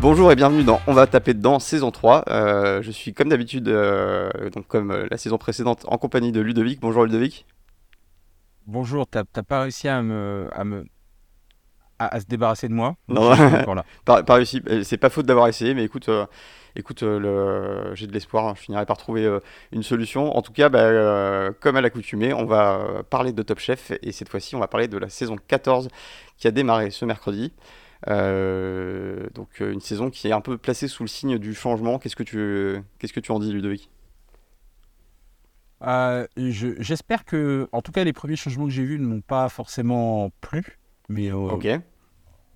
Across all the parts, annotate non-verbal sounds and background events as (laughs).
Bonjour et bienvenue dans On va taper dedans saison 3. Euh, je suis comme d'habitude, euh, donc comme euh, la saison précédente, en compagnie de Ludovic. Bonjour Ludovic. Bonjour, t'as t'as pas réussi à me, à me, à, à se débarrasser de moi? Non. Je suis encore là. (laughs) Euh, C'est pas faute d'avoir essayé, mais écoute, euh, écoute, euh, le... j'ai de l'espoir. hein. Je finirai par trouver euh, une solution. En tout cas, bah, euh, comme à l'accoutumée, on va euh, parler de Top Chef et cette fois-ci, on va parler de la saison 14 qui a démarré ce mercredi. Euh, donc euh, une saison qui est un peu placée sous le signe du changement. Qu'est-ce que tu, qu'est-ce que tu en dis, Ludovic? Euh, je- j'espère que, en tout cas, les premiers changements que j'ai vus ne m'ont pas forcément plu, mais Ok,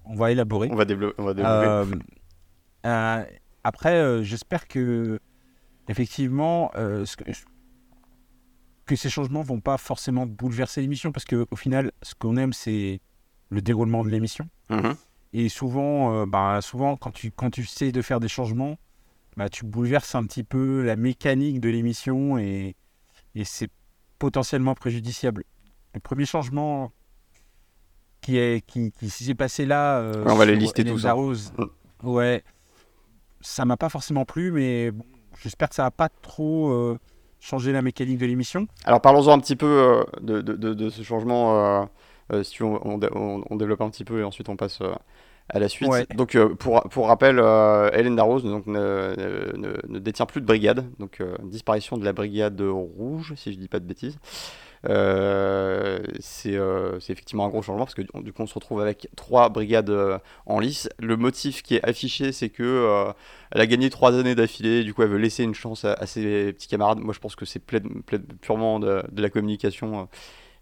on va élaborer. on va développer. On va développer. Après, j'espère que, effectivement, euh, ce que, que ces changements vont pas forcément bouleverser l'émission, parce que au final, ce qu'on aime, c'est le déroulement de l'émission. Mhm. Et souvent, euh, bah, souvent quand, tu, quand tu essaies de faire des changements, bah, tu bouleverses un petit peu la mécanique de l'émission et, et c'est potentiellement préjudiciable. Le premier changement qui est qui, qui s'est passé là, euh, on va les lister tous, hein. Ouais, ça m'a pas forcément plu, mais bon, j'espère que ça va pas trop euh, changer la mécanique de l'émission. Alors parlons-en un petit peu euh, de, de- de- de ce changement. euh, si on, on- on développe un petit peu et ensuite on passe à la suite. Ouais. Donc pour, pour rappel, euh, Hélène Darroze donc, ne, ne- ne détient plus de brigade. Donc euh, disparition de la brigade rouge, si je dis pas de bêtises. Euh, c'est euh, effectivement un gros changement parce que du coup on se retrouve avec trois brigades euh, en lice. Le motif qui est affiché c'est que euh, elle a gagné trois années d'affilée, du coup elle veut laisser une chance à, à ses petits camarades. Moi je pense que c'est purement de, de la communication euh,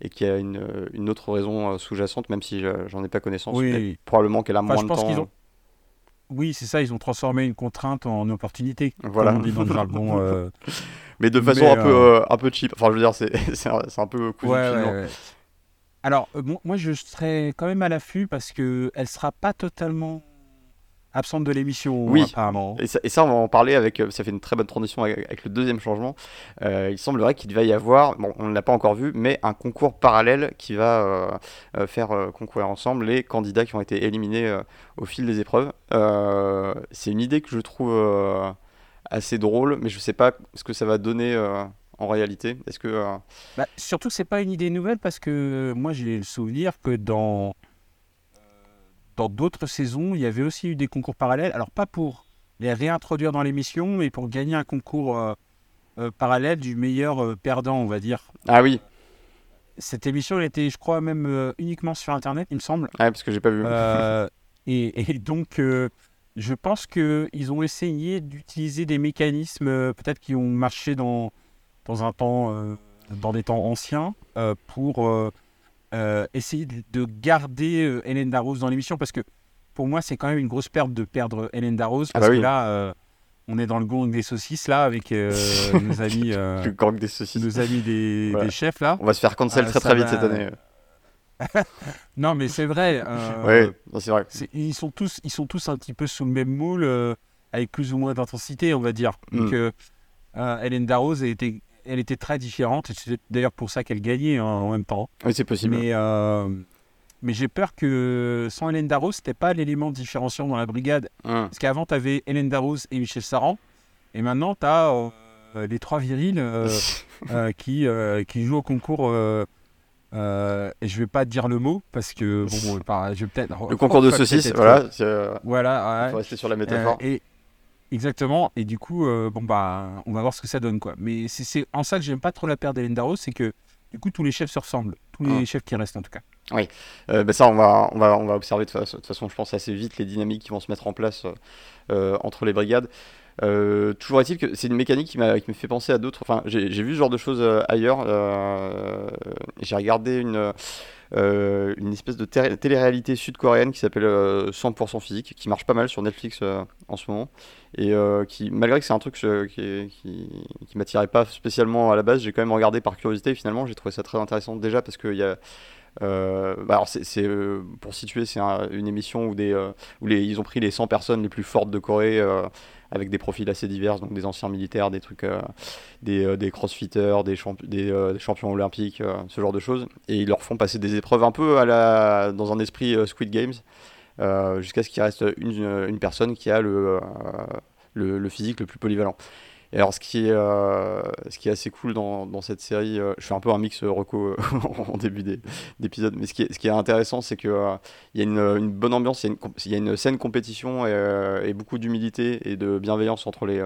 et qu'il y a une, euh, une autre raison euh, sous-jacente, même si je- j'en ai pas connaissance. Oui, mais oui. probablement qu'elle a Enfin, moins je de pense temps. qu'ils ont- Oui, c'est ça, ils ont transformé une contrainte en opportunité, Voilà. comme on dit dans le jargon. euh, (laughs) Mais de façon Mais, un, peu, euh, euh, un peu cheap. Enfin je veux dire, c'est (laughs) un, un peu de Ouais, ouais, ouais. Alors, euh, bon, moi, je serais quand même à l'affût parce que elle sera pas totalement absente de l'émission, Oui. apparemment. Et ça, et ça, on va en parler avec. euh, Ça fait une très bonne transition avec, avec le deuxième changement. Euh, il semblerait qu'il va y avoir, bon, on ne l'a pas encore vu, mais un concours parallèle qui va euh, euh, faire euh, concourir ensemble les candidats qui ont été éliminés euh, au fil des épreuves. Euh, c'est une idée que je trouve euh, assez drôle, mais je sais pas ce que ça va donner euh, en réalité. Est-ce que. euh, Bah, surtout c'est pas une idée nouvelle parce que moi, j'ai le souvenir que dans dans d'autres saisons, il y avait aussi eu des concours parallèles. Alors, pas pour les réintroduire dans l'émission, mais pour gagner un concours euh, euh, parallèle du meilleur euh, perdant, on va dire. Ah oui, Cette émission, elle était, je crois, même uniquement sur Internet, il me semble. ouais, parce que j'ai pas vu. Et, et donc, je pense qu'ils ont essayé d'utiliser des mécanismes peut-être qui ont marché dans, dans un temps, dans des temps anciens, pour euh, euh, essayer de, de garder euh, Hélène Darroze dans l'émission, parce que pour moi, c'est quand même une grosse perte de perdre Hélène Darroze, Ah parce bah que là, euh, on est dans le gong des saucisses là avec euh, (laughs) nos amis, euh, Je gang des saucisses. nos amis des, Voilà. des chefs là. On va se faire cancel très très vite va. cette année. (laughs) Non, mais c'est vrai. euh, ouais, c'est vrai. Ils sont tous ils sont tous un petit peu sous le même moule euh, avec plus ou moins d'intensité on va dire donc Mm. euh, euh, Hélène Darroze elle était elle était très différente c'est d'ailleurs pour ça qu'elle gagnait hein, en même temps Oui, c'est possible. mais euh, mais j'ai peur que sans Hélène Darroze c'était pas l'élément différenciant dans la brigade Hum. parce qu'avant tu avais Hélène Darroze et Michel Saran et maintenant tu as les trois virils euh, (laughs) euh, qui, euh, qui jouent au concours euh, euh, et je vais pas dire le mot parce que bon (laughs) je vais peut-être Le concours de (laughs) saucisses, voilà. euh, voilà, ouais. faut rester sur la Euh, métaphore. et exactement. Et du coup, euh, bon bah, on va voir ce que ça donne quoi. Mais c'est- en ça que j'aime pas trop la paire d'Hélène Darroze, c'est que du coup tous les chefs se ressemblent, tous les Ah. chefs qui restent en tout cas. Euh, bah ça, on va, on va, on va observer de toute façon, je pense, assez vite les dynamiques qui vont se mettre en place euh, euh, entre les brigades. Euh, toujours est-il que c'est une mécanique qui qui me fait penser à d'autres. Enfin, j'ai vu ce genre de choses ailleurs. j'ai regardé une, euh, une espèce de té- télé-réalité sud-coréenne qui s'appelle euh, 100% physique, qui marche pas mal sur Netflix euh, en ce moment. Et euh, qui, malgré que c'est un truc euh, qui, qui, m'attirait pas spécialement à la base, j'ai quand même regardé par curiosité. Finalement, j'ai trouvé ça très intéressant déjà parce qu'il y a euh, bah alors euh, pour situer, c'est un- une émission où, euh, ils ont pris les 100 personnes les plus fortes de Corée avec des profils assez divers, donc des anciens militaires, des trucs, des, des crossfitters, des, des, champions olympiques, ce genre de choses, et ils leur font passer des épreuves un peu dans un esprit Squid Games. jusqu'à ce qu'il reste une, une, personne qui a le, le, physique le plus polyvalent. Et alors, ce qui est, euh, ce qui est assez cool dans, cette série, euh, je fais un peu un mix euh, reco (laughs) en début d'épisode, mais ce qui est, intéressant, c'est qu'il il y a une, bonne ambiance, il y a une, saine compétition et, beaucoup d'humilité et de bienveillance entre les,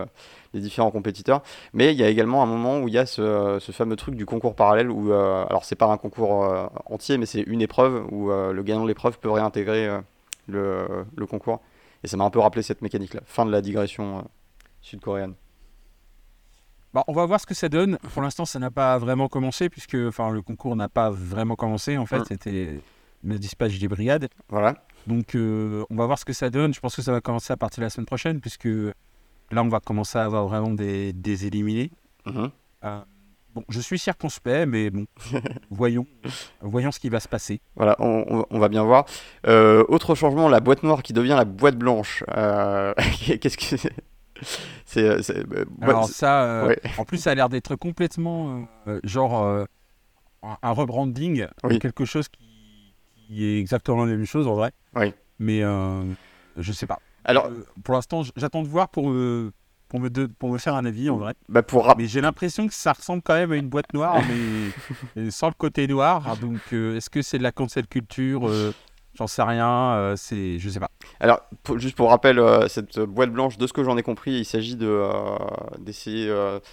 différents compétiteurs. Mais il y a également un moment où il y a ce, fameux truc du concours parallèle, où, alors c'est pas un concours entier, mais c'est une épreuve où le gagnant de l'épreuve peut réintégrer le, concours. Et ça m'a un peu rappelé cette mécanique-là. Fin de la digression sud-coréenne. Bah, on va voir ce que ça donne. Pour l'instant, ça n'a pas vraiment commencé, puisque enfin, le concours n'a pas vraiment commencé. En fait, c'était le dispatch des brigades. Voilà. Donc, euh, on va voir ce que ça donne. Je pense que ça va commencer à partir de la semaine prochaine, puisque là, on va commencer à avoir vraiment des, des éliminés. Mhm. Euh, bon, je suis circonspect, mais bon, (laughs) voyons, voyons ce qui va se passer. Voilà, on, on va bien voir. Euh, autre changement, la boîte noire qui devient la boîte blanche. (laughs) Qu'est-ce que (laughs) c'est, bah, Alors ça, euh, en plus, ça a l'air d'être complètement euh, genre euh, un rebranding, quelque chose qui, est exactement la même chose en vrai. Oui. Mais je sais pas. Alors, pour l'instant, j'attends de voir pour pour me, pour me faire un avis en vrai. Bah pour mais j'ai l'impression que ça ressemble quand même à une boîte noire, mais (laughs) sans le côté noir. Donc, est-ce que c'est de la cancel culture J'en sais rien, euh, c'est, je sais pas. Alors, juste pour rappel, euh, cette boîte blanche, de ce que j'en ai compris, il s'agit de euh, d'essayer,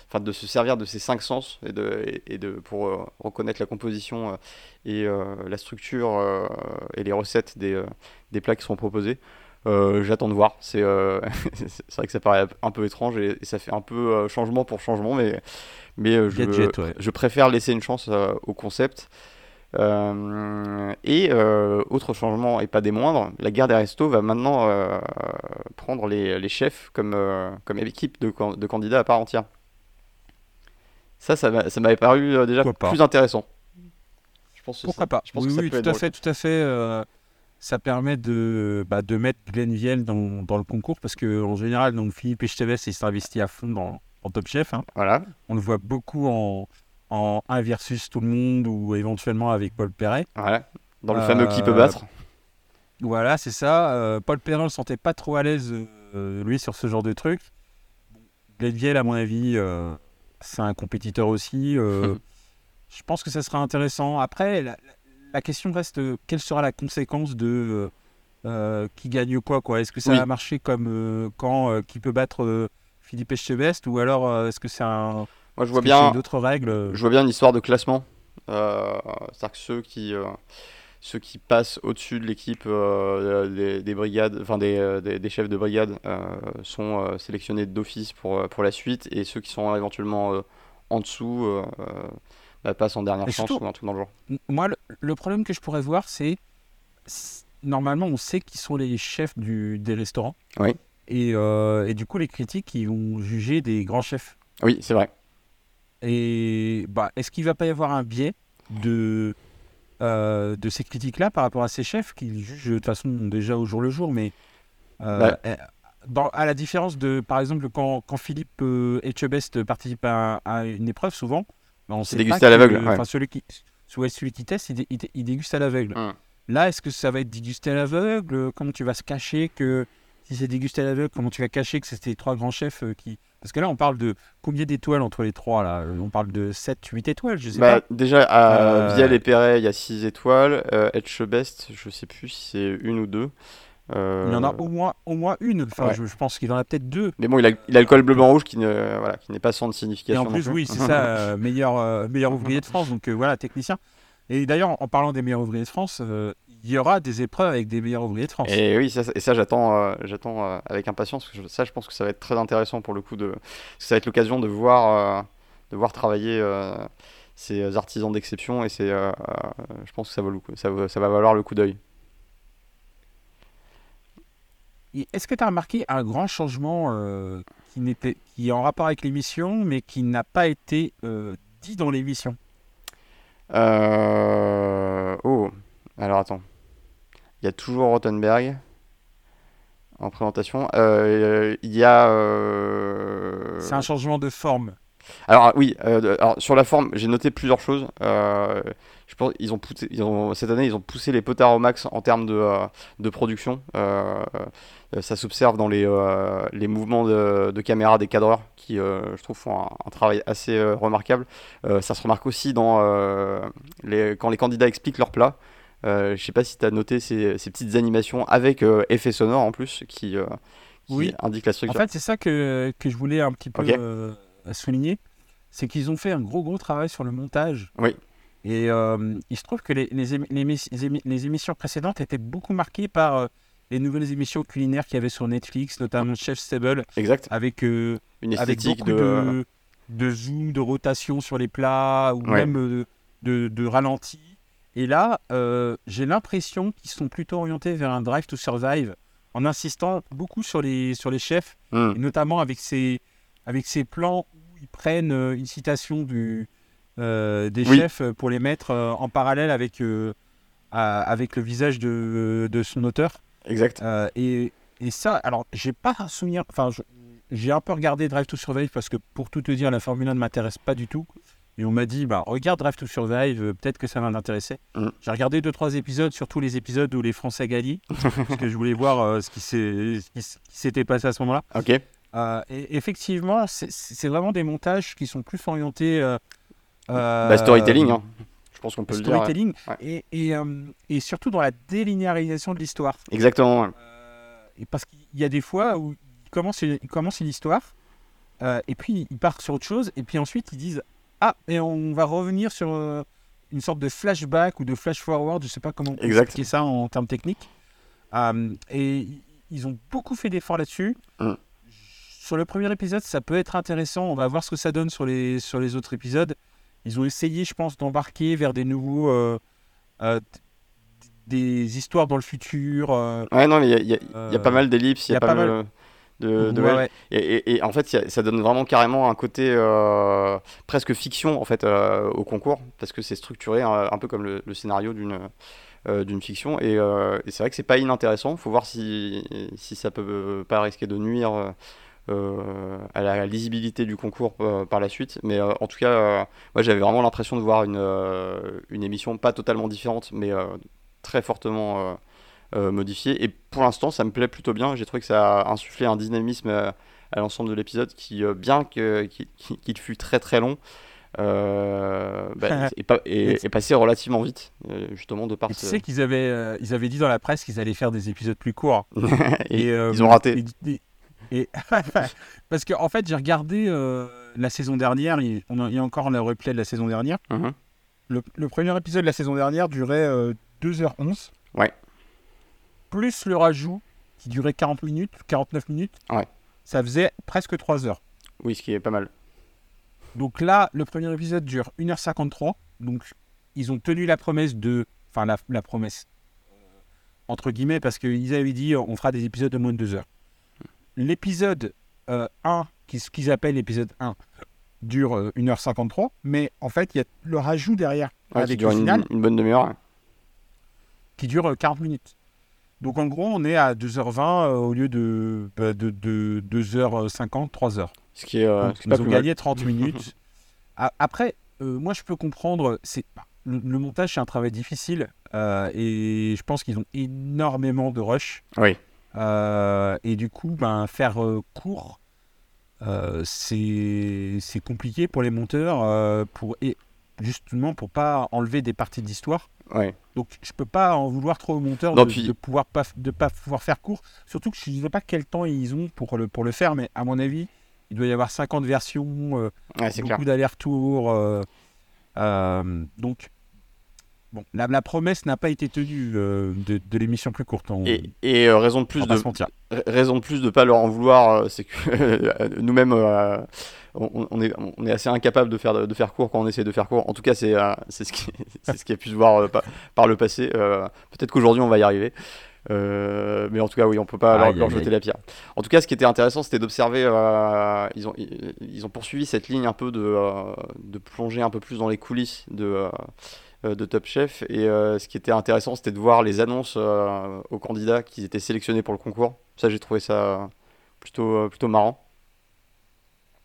enfin, de se servir de ces cinq sens et de, et, de pour reconnaître la composition et la structure et les recettes des, des plats qui sont proposés. J'attends de voir. (laughs) C'est c'est vrai que ça paraît un peu étrange et, ça fait un peu changement pour changement, mais mais je, je préfère laisser une chance au concept. Euh, et euh, autre changement, et pas des moindres, la guerre des restos va maintenant euh, prendre les, les, chefs comme, comme équipe de, de, candidats à part entière. Ça, ça m'avait paru déjà plus intéressant. Je pense Pourquoi pas je pense Oui, tout, à fait, tout à fait, ça permet de, bah, de mettre Glenn Viel dans, dans, le concours parce qu'en général, donc, Philippe Esteves il s'est investi à fond dans, en Top Chef. Hein. Voilà. On le voit beaucoup en, en 1 versus tout le monde ou éventuellement avec Paul Perret. Voilà, dans le fameux qui peut euh, battre. Voilà, c'est ça. Euh, Paul Perret ne se sentait pas trop à l'aise, euh, lui, sur ce genre de truc. Glenviel, à mon avis, c'est un compétiteur aussi. (laughs) je pense que ça sera intéressant. Après, la, question reste quelle sera la conséquence de qui gagne quoi, quoi? Est-ce que ça va marcher comme quand qui peut battre Philippe Echevest ou alors est-ce que c'est un moi, je vois bien. d'autres règles. Je vois bien une histoire de classement. Euh, C'est-à-dire que ceux qui, euh, ceux qui passent au-dessus de l'équipe euh, des, brigades, enfin des, euh, des, des, chefs de brigade, sont sélectionnés d'office pour, pour la suite, et ceux qui sont éventuellement en dessous bah, passent en dernière chance ou un truc dans le genre. Moi, le, problème que je pourrais voir, c'est normalement, on sait qui sont les chefs du, des restaurants. Oui. Et, et du coup, les critiques, ils vont juger des grands chefs. Oui, c'est vrai. Et bah, est-ce qu'il ne va pas y avoir un biais de, euh, de ces critiques-là par rapport à ces chefs qui jugent de toute façon déjà au jour le jour, mais euh, eh, dans, à la différence de, par exemple, quand, quand Philippe euh, Etchebest participe à, une épreuve, souvent, bah, on sait dégusté à l'aveugle. Enfin, celui qui, celui qui teste, il, déguste à l'aveugle. Hum. Là, est-ce que ça va être dégusté à l'aveugle? Comment tu vas se cacher que si c'est dégusté à l'aveugle, comment tu vas cacher que c'était trois grands chefs qui parce que là, on parle de combien d'étoiles entre les trois là? On parle de 7, 8 étoiles, je sais bah, pas. Déjà, à euh... Vielle et Perret, il y a 6 étoiles. Euh, Etchebest, je sais plus si c'est une ou deux. Euh, il y en a au moins, au moins une. Enfin, je, pense qu'il en a peut-être deux. Mais bon, il a, il a le col bleu blanc rouge qui ne, voilà, qui n'est pas sans signification. Et en plus, oui, c'est ça, (laughs) euh, meilleur, meilleur ouvrier de France. Donc voilà, technicien. Et d'ailleurs, en parlant des meilleurs ouvriers de France, il y aura des épreuves avec des meilleurs ouvriers de France. Et oui, ça, et ça j'attends, euh, j'attends euh, avec impatience. Parce que ça, je pense que ça va être très intéressant pour le coup de. Ça va être l'occasion de voir, euh, de voir travailler ces artisans d'exception et c'est, je pense que ça, vaut le coup, ça, va, ça va valoir le coup d'œil. Est-ce que tu as remarqué un grand changement qui, n'était, qui est en rapport avec l'émission, mais qui n'a pas été dit dans l'émission? Oh, alors attends. Il y a toujours Rottenberg en présentation. Euh, il y a. Euh, c'est un changement de forme. Alors oui, euh, alors, sur la forme, j'ai noté plusieurs choses. Euh, je pense ils ont, poussé, ils ont cette année, ils ont poussé les potards au max en termes de, euh, de production. Euh, euh, ça s'observe dans les, euh, les mouvements de, de caméra des cadreurs qui, euh, je trouve, font un, un travail assez euh, remarquable. Euh, ça se remarque aussi dans euh, les, quand les candidats expliquent leur plat. Euh, je sais pas si tu as noté ces, ces petites animations avec euh, effets sonores en plus qui, euh, qui Oui. indiquent la En structure. fait, c'est ça que, que je voulais un petit peu euh, souligner. C'est qu'ils ont fait un gros, gros travail sur le montage. Oui. Et euh, il se trouve que les, les, émi- les émi- les émi- les émissions précédentes étaient beaucoup marquées par euh, les nouvelles émissions culinaires qu'il y avait sur Netflix, notamment Chef Stable, Exact. avec, Une esthétique beaucoup de. de, de zoom, de rotation sur les plats, ou Ouais. même euh, de, de ralenti. Et là, euh, j'ai l'impression qu'ils sont plutôt orientés vers un drive to survive, en insistant beaucoup sur les, sur les chefs, Hmm. et notamment avec ces, avec ces plans où ils prennent euh, une citation du, euh, des Oui. chefs pour les mettre en parallèle avec, euh, à- avec le visage de, de son auteur. Exact. Et, et ça, alors, j'ai pas un souvenir. Enfin, j'ai un peu regardé Drive to Survive parce que, pour tout te dire, la Formule 1 ne m'intéresse pas du tout. Et on m'a dit, bah, regarde Drive to Survive, euh, peut-être que ça va m'intéresser. Mm. J'ai regardé deux trois épisodes, surtout les épisodes où les Français gagnaient, (laughs) parce que je voulais voir euh, ce qui s'était passé à ce moment-là. Ok. Euh, et effectivement, c'est- vraiment des montages qui sont plus orientés. euh, Bah, storytelling, hein. je pense qu'on peut le dire. storytelling ouais. et, et, et surtout dans la délinéarisation de l'histoire. Exactement. et parce qu'il y a des fois où ils commencent une, ils commencent une histoire, et puis ils partent sur autre chose, et puis ensuite ils disent Ah, et on va revenir sur euh, une sorte de flashback ou de flash forward, je sais pas comment expliquer ça en termes techniques. Euh, et i- ils ont beaucoup fait d'efforts là-dessus. Mm. Sur le premier épisode, ça peut être intéressant. On va voir ce que ça donne sur les, sur les autres épisodes. Ils ont essayé, je pense, d'embarquer vers des nouveaux. euh, euh, des histoires dans le futur. euh, Ouais, non, mais il y a, y y pas mal d'ellipses, il y a pas, mal de, de- ouais, ouais. Et, et- et en fait, il ça donne vraiment carrément un côté euh, presque fiction en fait euh, au concours, parce que c'est structuré un, un peu comme le, le scénario d'une euh, d'une fiction. Et, euh, et c'est vrai que c'est pas inintéressant. Faut voir si, si ça peut pas risquer de nuire euh, euh, à la lisibilité du concours euh, par la suite. Mais euh, en tout cas, euh, moi j'avais vraiment l'impression de voir une, euh, une émission pas totalement différente, mais euh, très fortement euh, modifiée. Et pour l'instant, ça me plaît plutôt bien. J'ai trouvé que ça a insufflé un dynamisme euh, à l'ensemble de l'épisode qui, euh, bien qu'il qu'il fut très très long, euh, bah, (laughs) passé relativement vite, justement de par Et tu ce- sais qu'ils avaient, euh, ils avaient dit dans la presse qu'ils allaient faire des épisodes plus courts. (laughs) et, euh, ils ont raté. et- (laughs) parce que en fait, j'ai regardé la saison dernière. Il, on a- il y a encore le replay de la saison dernière. Mhm. Le, le premier épisode de la saison dernière durait euh, 2h11. Ouais. Plus le rajout qui durait 40 minutes, 49 minutes. Ouais. Ça faisait presque 3 heures. Oui, ce qui est pas mal. Donc là, le premier épisode dure 1h53. Donc ils ont tenu la promesse de. Enfin, la, la promesse. euh, Entre guillemets, parce qu'ils avaient dit on fera des épisodes de moins de 2 heures. L'épisode euh, 1, qui- ce qu'ils appellent l'épisode 1, dure euh, 1h53. Mais en fait, il y a le rajout derrière Ouais, qui avec dure le une, final une bonne demi-heure. qui dure euh, 40 minutes. Donc en gros, on est à 2h20 euh, au lieu de, bah, de, de 2h50, 3h. Ce qui est, euh, Donc, ce qui est pas ils ont plus mal. gagné 30 minutes. (laughs) Après, euh, moi, je peux comprendre. C'est bah, le, le montage, c'est un travail difficile, et je pense qu'ils ont énormément de rush. Oui. Euh, et du coup, ben, faire euh, court, euh, c'est c'est compliqué pour les monteurs, pour et justement pour pas enlever des parties d'histoire. Ouais. Donc, je peux pas en vouloir trop aux monteurs Non, de, puis- de pouvoir pas de pas pouvoir faire court. Surtout que je ne sais pas quel temps ils ont pour le pour le faire, mais à mon avis, il doit y avoir 50 versions, euh, Ouais, beaucoup d'allers-retours. euh, euh, donc, bon, la, la promesse n'a pas été tenue de, de l'émission plus courte. On, Et, et, raison de plus de raison de plus de pas leur en vouloir, c'est que (laughs) nous-mêmes, on, on est, on est assez incapable de faire, de faire court quand on essaie de faire court. En tout cas, c'est euh, c'est ce, qui- (laughs) ce qui a pu se voir euh, par, par le passé. Euh, Peut-être qu'aujourd'hui, on va y arriver. Euh, mais en tout cas, oui, on peut pas leur, jeter la pierre. En tout cas, ce qui était intéressant, c'était d'observer. euh, ils, ont, ils, ils ont poursuivi cette ligne un peu de, euh, de plonger un peu plus dans les coulisses de, de Top Chef. Et ce qui était intéressant, c'était de voir les annonces aux candidats qui étaient sélectionnés pour le concours. Ça, j'ai trouvé ça plutôt, plutôt marrant.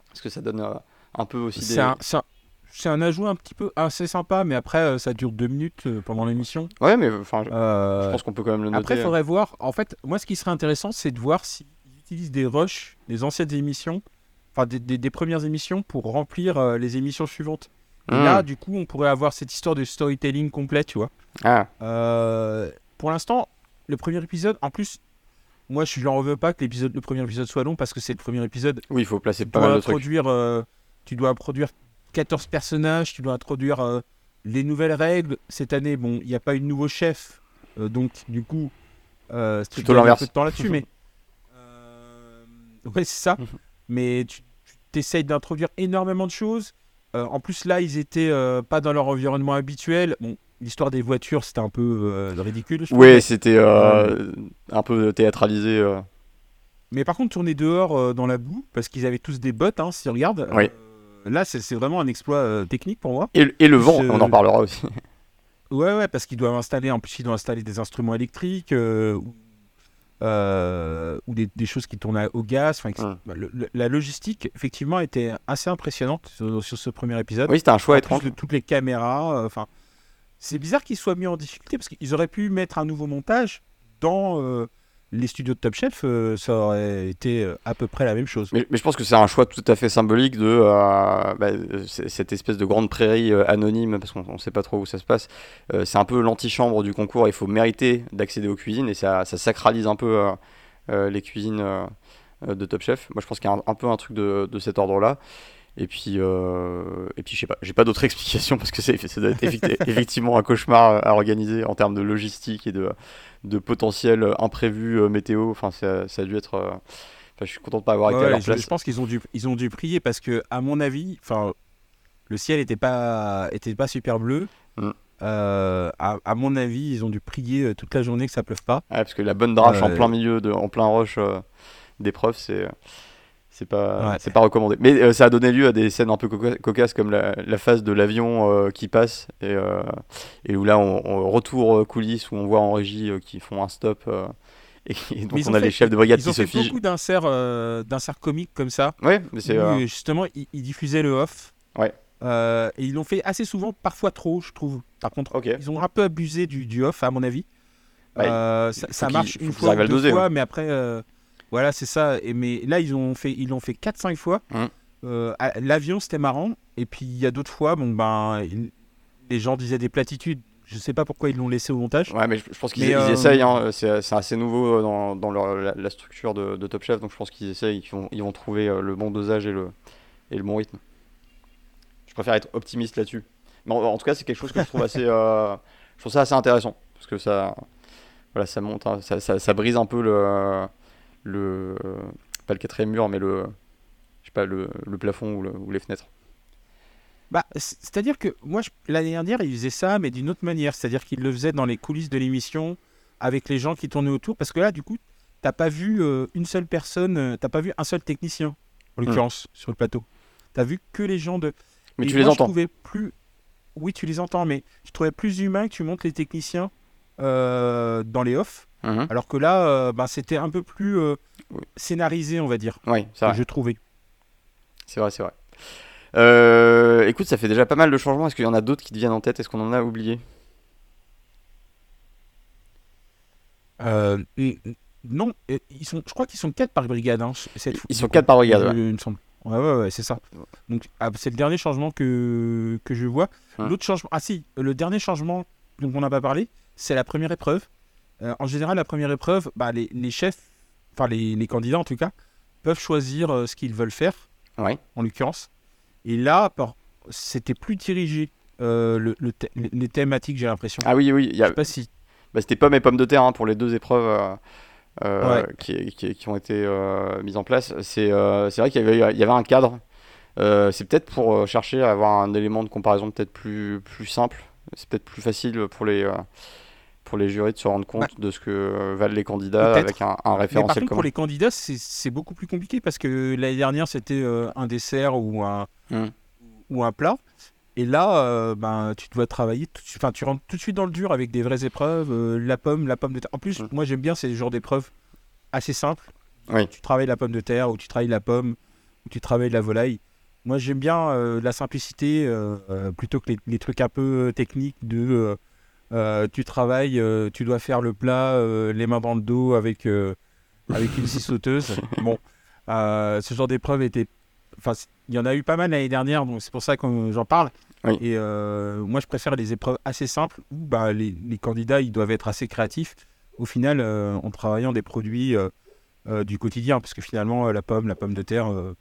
Parce que ça donne euh, un peu aussi des. un, c'est un- c'est un ajout un petit peu assez sympa, mais après, euh, ça dure deux minutes euh, pendant l'émission. Ouais, mais enfin, je, Euh, je pense qu'on peut quand même le noter. Après, il faudrait voir. En fait, moi, ce qui serait intéressant, c'est de voir s'ils utilisent des rushs des anciennes émissions, enfin des, des- des premières émissions, pour remplir euh, les émissions suivantes. Et Hmm. là, du coup, on pourrait avoir cette histoire de storytelling complet, tu vois. Ah, Euh, pour l'instant, le premier épisode, en plus, moi, je n'en veux pas que l'épisode, le premier épisode soit long parce que c'est le premier épisode. oui, il faut placer Tu pas mal dois de trucs. euh, tu dois introduire 14 personnages, tu dois introduire euh, les nouvelles règles. Cette année, bon, il n'y a pas eu de nouveau chef, euh, donc du coup, euh, tu un peu de temps là-dessus, mais ouais, c'est ça. mais tu essayes d'introduire énormément de choses. En plus, là, ils étaient pas dans leur environnement habituel. Bon, l'histoire des voitures, c'était un peu euh, ridicule. je Oui, c'était euh, un peu théâtralisé. euh. Mais par contre, tourner dehors dans la boue, parce qu'ils avaient tous des bottes, hein, si on regarde. Oui. là, c'est vraiment un exploit technique pour moi. Et, et le vent, on en parlera aussi. Ouais, ouais, parce qu'ils doivent installer, en plus, ils doivent installer des instruments électriques euh, ou, des, des choses qui tournent au gaz. Enfin, bah, le- le- la logistique, effectivement, était assez impressionnante sur, sur ce premier épisode. Oui, c'était un choix En étrange. plus toutes les caméras. euh, Enfin, c'est bizarre qu'ils soient mis en difficulté parce qu'ils auraient pu mettre un nouveau montage dans euh, les studios de Top Chef. euh, ça aurait été euh, à peu près la même chose. Mais, je pense que c'est un choix tout à fait symbolique de bah, cette espèce de grande prairie anonyme, parce qu'on ne sait pas trop où ça se passe. C'est un peu l'antichambre du concours, il faut mériter d'accéder aux cuisines, et ça, sacralise un peu les cuisines de Top Chef. Moi je pense qu'il y a un, peu un truc de cet ordre-là. Et puis, euh, et puis je sais pas, j'ai pas d'autre (laughs) explication parce que c'est, ça doit être effecti- (laughs) effectivement un cauchemar à organiser en termes de logistique et de, de potentiel imprévu euh, météo. Enfin, ça, ça a dû être. euh, enfin, je suis content de pas avoir été à Ouais, leur je, place. je pense qu'ils ont dû, ils ont dû prier parce que, à mon avis, enfin, le ciel était pas, était pas super bleu. Mm. Euh, à, à mon avis, ils ont dû prier euh, toute la journée que ça pleuve pas. Ouais, parce que la bonne drache en Euh, plein milieu, de, en plein rush euh, d'épreuve, c'est c'est pas Ouais. c'est pas recommandé. Mais euh, ça a donné lieu à des scènes un peu coca- cocasses comme la, la phase de l'avion euh, qui passe et, euh, et où là on, on retour coulisses où on voit en régie qui font un stop (laughs) et, et donc ils on ont a fait- les chefs de brigade Ils qui ont se fait figent. beaucoup d'inserts, d'inserts comiques comme ça. Ouais, mais c'est où, justement, ils, ils diffusaient le off. Ouais. Et ils l'ont fait assez souvent, parfois trop, je trouve. Par contre, ils ont un peu abusé du, du off, à mon avis. Bah, ça marche une fois, deux doser, fois, ouais. mais après, voilà, c'est ça. Et mais là, ils ont fait, ils l'ont fait 4-5 fois. Mhm. Euh, L'avion, c'était marrant. Et puis il y a d'autres fois, bon ben, il- les gens disaient des platitudes. Je sais pas pourquoi ils l'ont laissé au montage. Ouais, mais je, je pense qu'ils euh, essayent. hein, c'est assez nouveau euh, dans, dans leur- la, la structure de, de Top Chef, donc je pense qu'ils essayent. Ils vont, ils vont trouver euh, le bon dosage et le, et le bon rythme. Je préfère être optimiste là-dessus. Mais en, en tout cas, c'est quelque chose que je trouve assez. (laughs) euh, je trouve ça assez intéressant parce que ça, voilà, ça monte, hein, ça, ça- ça brise un peu le, le, pas le quatrième mur, mais le, je sais pas, le, le plafond ou, le- ou les fenêtres. Bah, c'est-à-dire que moi, l'année dernière, ils faisaient ça, mais d'une autre manière. C'est-à-dire qu'ils le faisaient dans les coulisses de l'émission, avec les gens qui tournaient autour. Parce que là, du coup, t'as pas vu euh, une seule personne, euh, t'as pas vu un seul technicien, en l'occurrence, sur le plateau. T'as vu que les gens de. Hmm. Mais Et tu les moi, Je entends. trouvais plus. Oui, tu les entends, mais je trouvais plus humain que tu montes les techniciens euh, dans les off. Mhm. Alors que là, euh, bah, c'était un peu plus euh, scénarisé, on va dire. Oui, c'est vrai. Je trouvais. C'est vrai, c'est vrai. Euh, écoute, ça fait déjà pas mal de changements. Est-ce qu'il y en a d'autres qui te viennent en tête? Est-ce qu'on en a oublié? Et- non, et ils sont, je crois qu'ils sont 4 par brigade. hein, cette Ils sont 4 par brigade. il, ouais. il me semble. Ouais, ouais, ouais, c'est ça. Donc, ah, c'est le dernier changement que, que je vois. Hum. L'autre changement. Ah, si, le dernier changement dont on n'a pas parlé, c'est la première épreuve. Euh, en général, la première épreuve, bah, les, les chefs, enfin les, les candidats en tout cas, peuvent choisir euh, ce qu'ils veulent faire, Ouais. en l'occurrence. Et là, c'était plus dirigé. euh, le, le thé- les thématiques, j'ai l'impression. Ah oui, oui. Y Je a... sais pas si. bah, C'était pommes et pommes de terre hein, pour les deux épreuves Ouais. qui, qui- qui ont été mises en place. C'est vrai qu'il y avait, il y avait un cadre. C'est peut-être pour chercher à avoir un élément de comparaison peut-être plus, plus simple. C'est peut-être plus facile pour les, pour les jurys de se rendre compte de ce que euh, valent les candidats avec un, un référentiel commun. pour les candidats, c'est beaucoup plus compliqué parce que l'année dernière, c'était euh, un dessert ou un, Hmm. ou un plat. Et là, euh, ben, tu dois travailler, enfin, tu rentres tout de suite dans le dur avec des vraies épreuves, euh, la pomme, la pomme de terre. En plus, Hmm. moi j'aime bien ces genres d'épreuves assez simples. Oui. Tu travailles la pomme de terre, ou tu travailles la pomme, ou tu travailles la volaille. moi j'aime bien euh, la simplicité plutôt que les, les trucs un peu techniques de tu travailles, euh, tu dois faire le plat, euh, les mains dans le dos avec, euh, avec une scie sauteuse. (laughs) Bon, euh, ce genre d'épreuve était. Enfin, il y en a eu pas mal l'année dernière, donc c'est pour ça que j'en parle. Oui. Et euh, moi je préfère les épreuves assez simples où bah, les, les candidats ils doivent être assez créatifs au final euh, en travaillant des produits euh, euh, du quotidien, parce que finalement euh, la pomme, la pomme de terre, euh,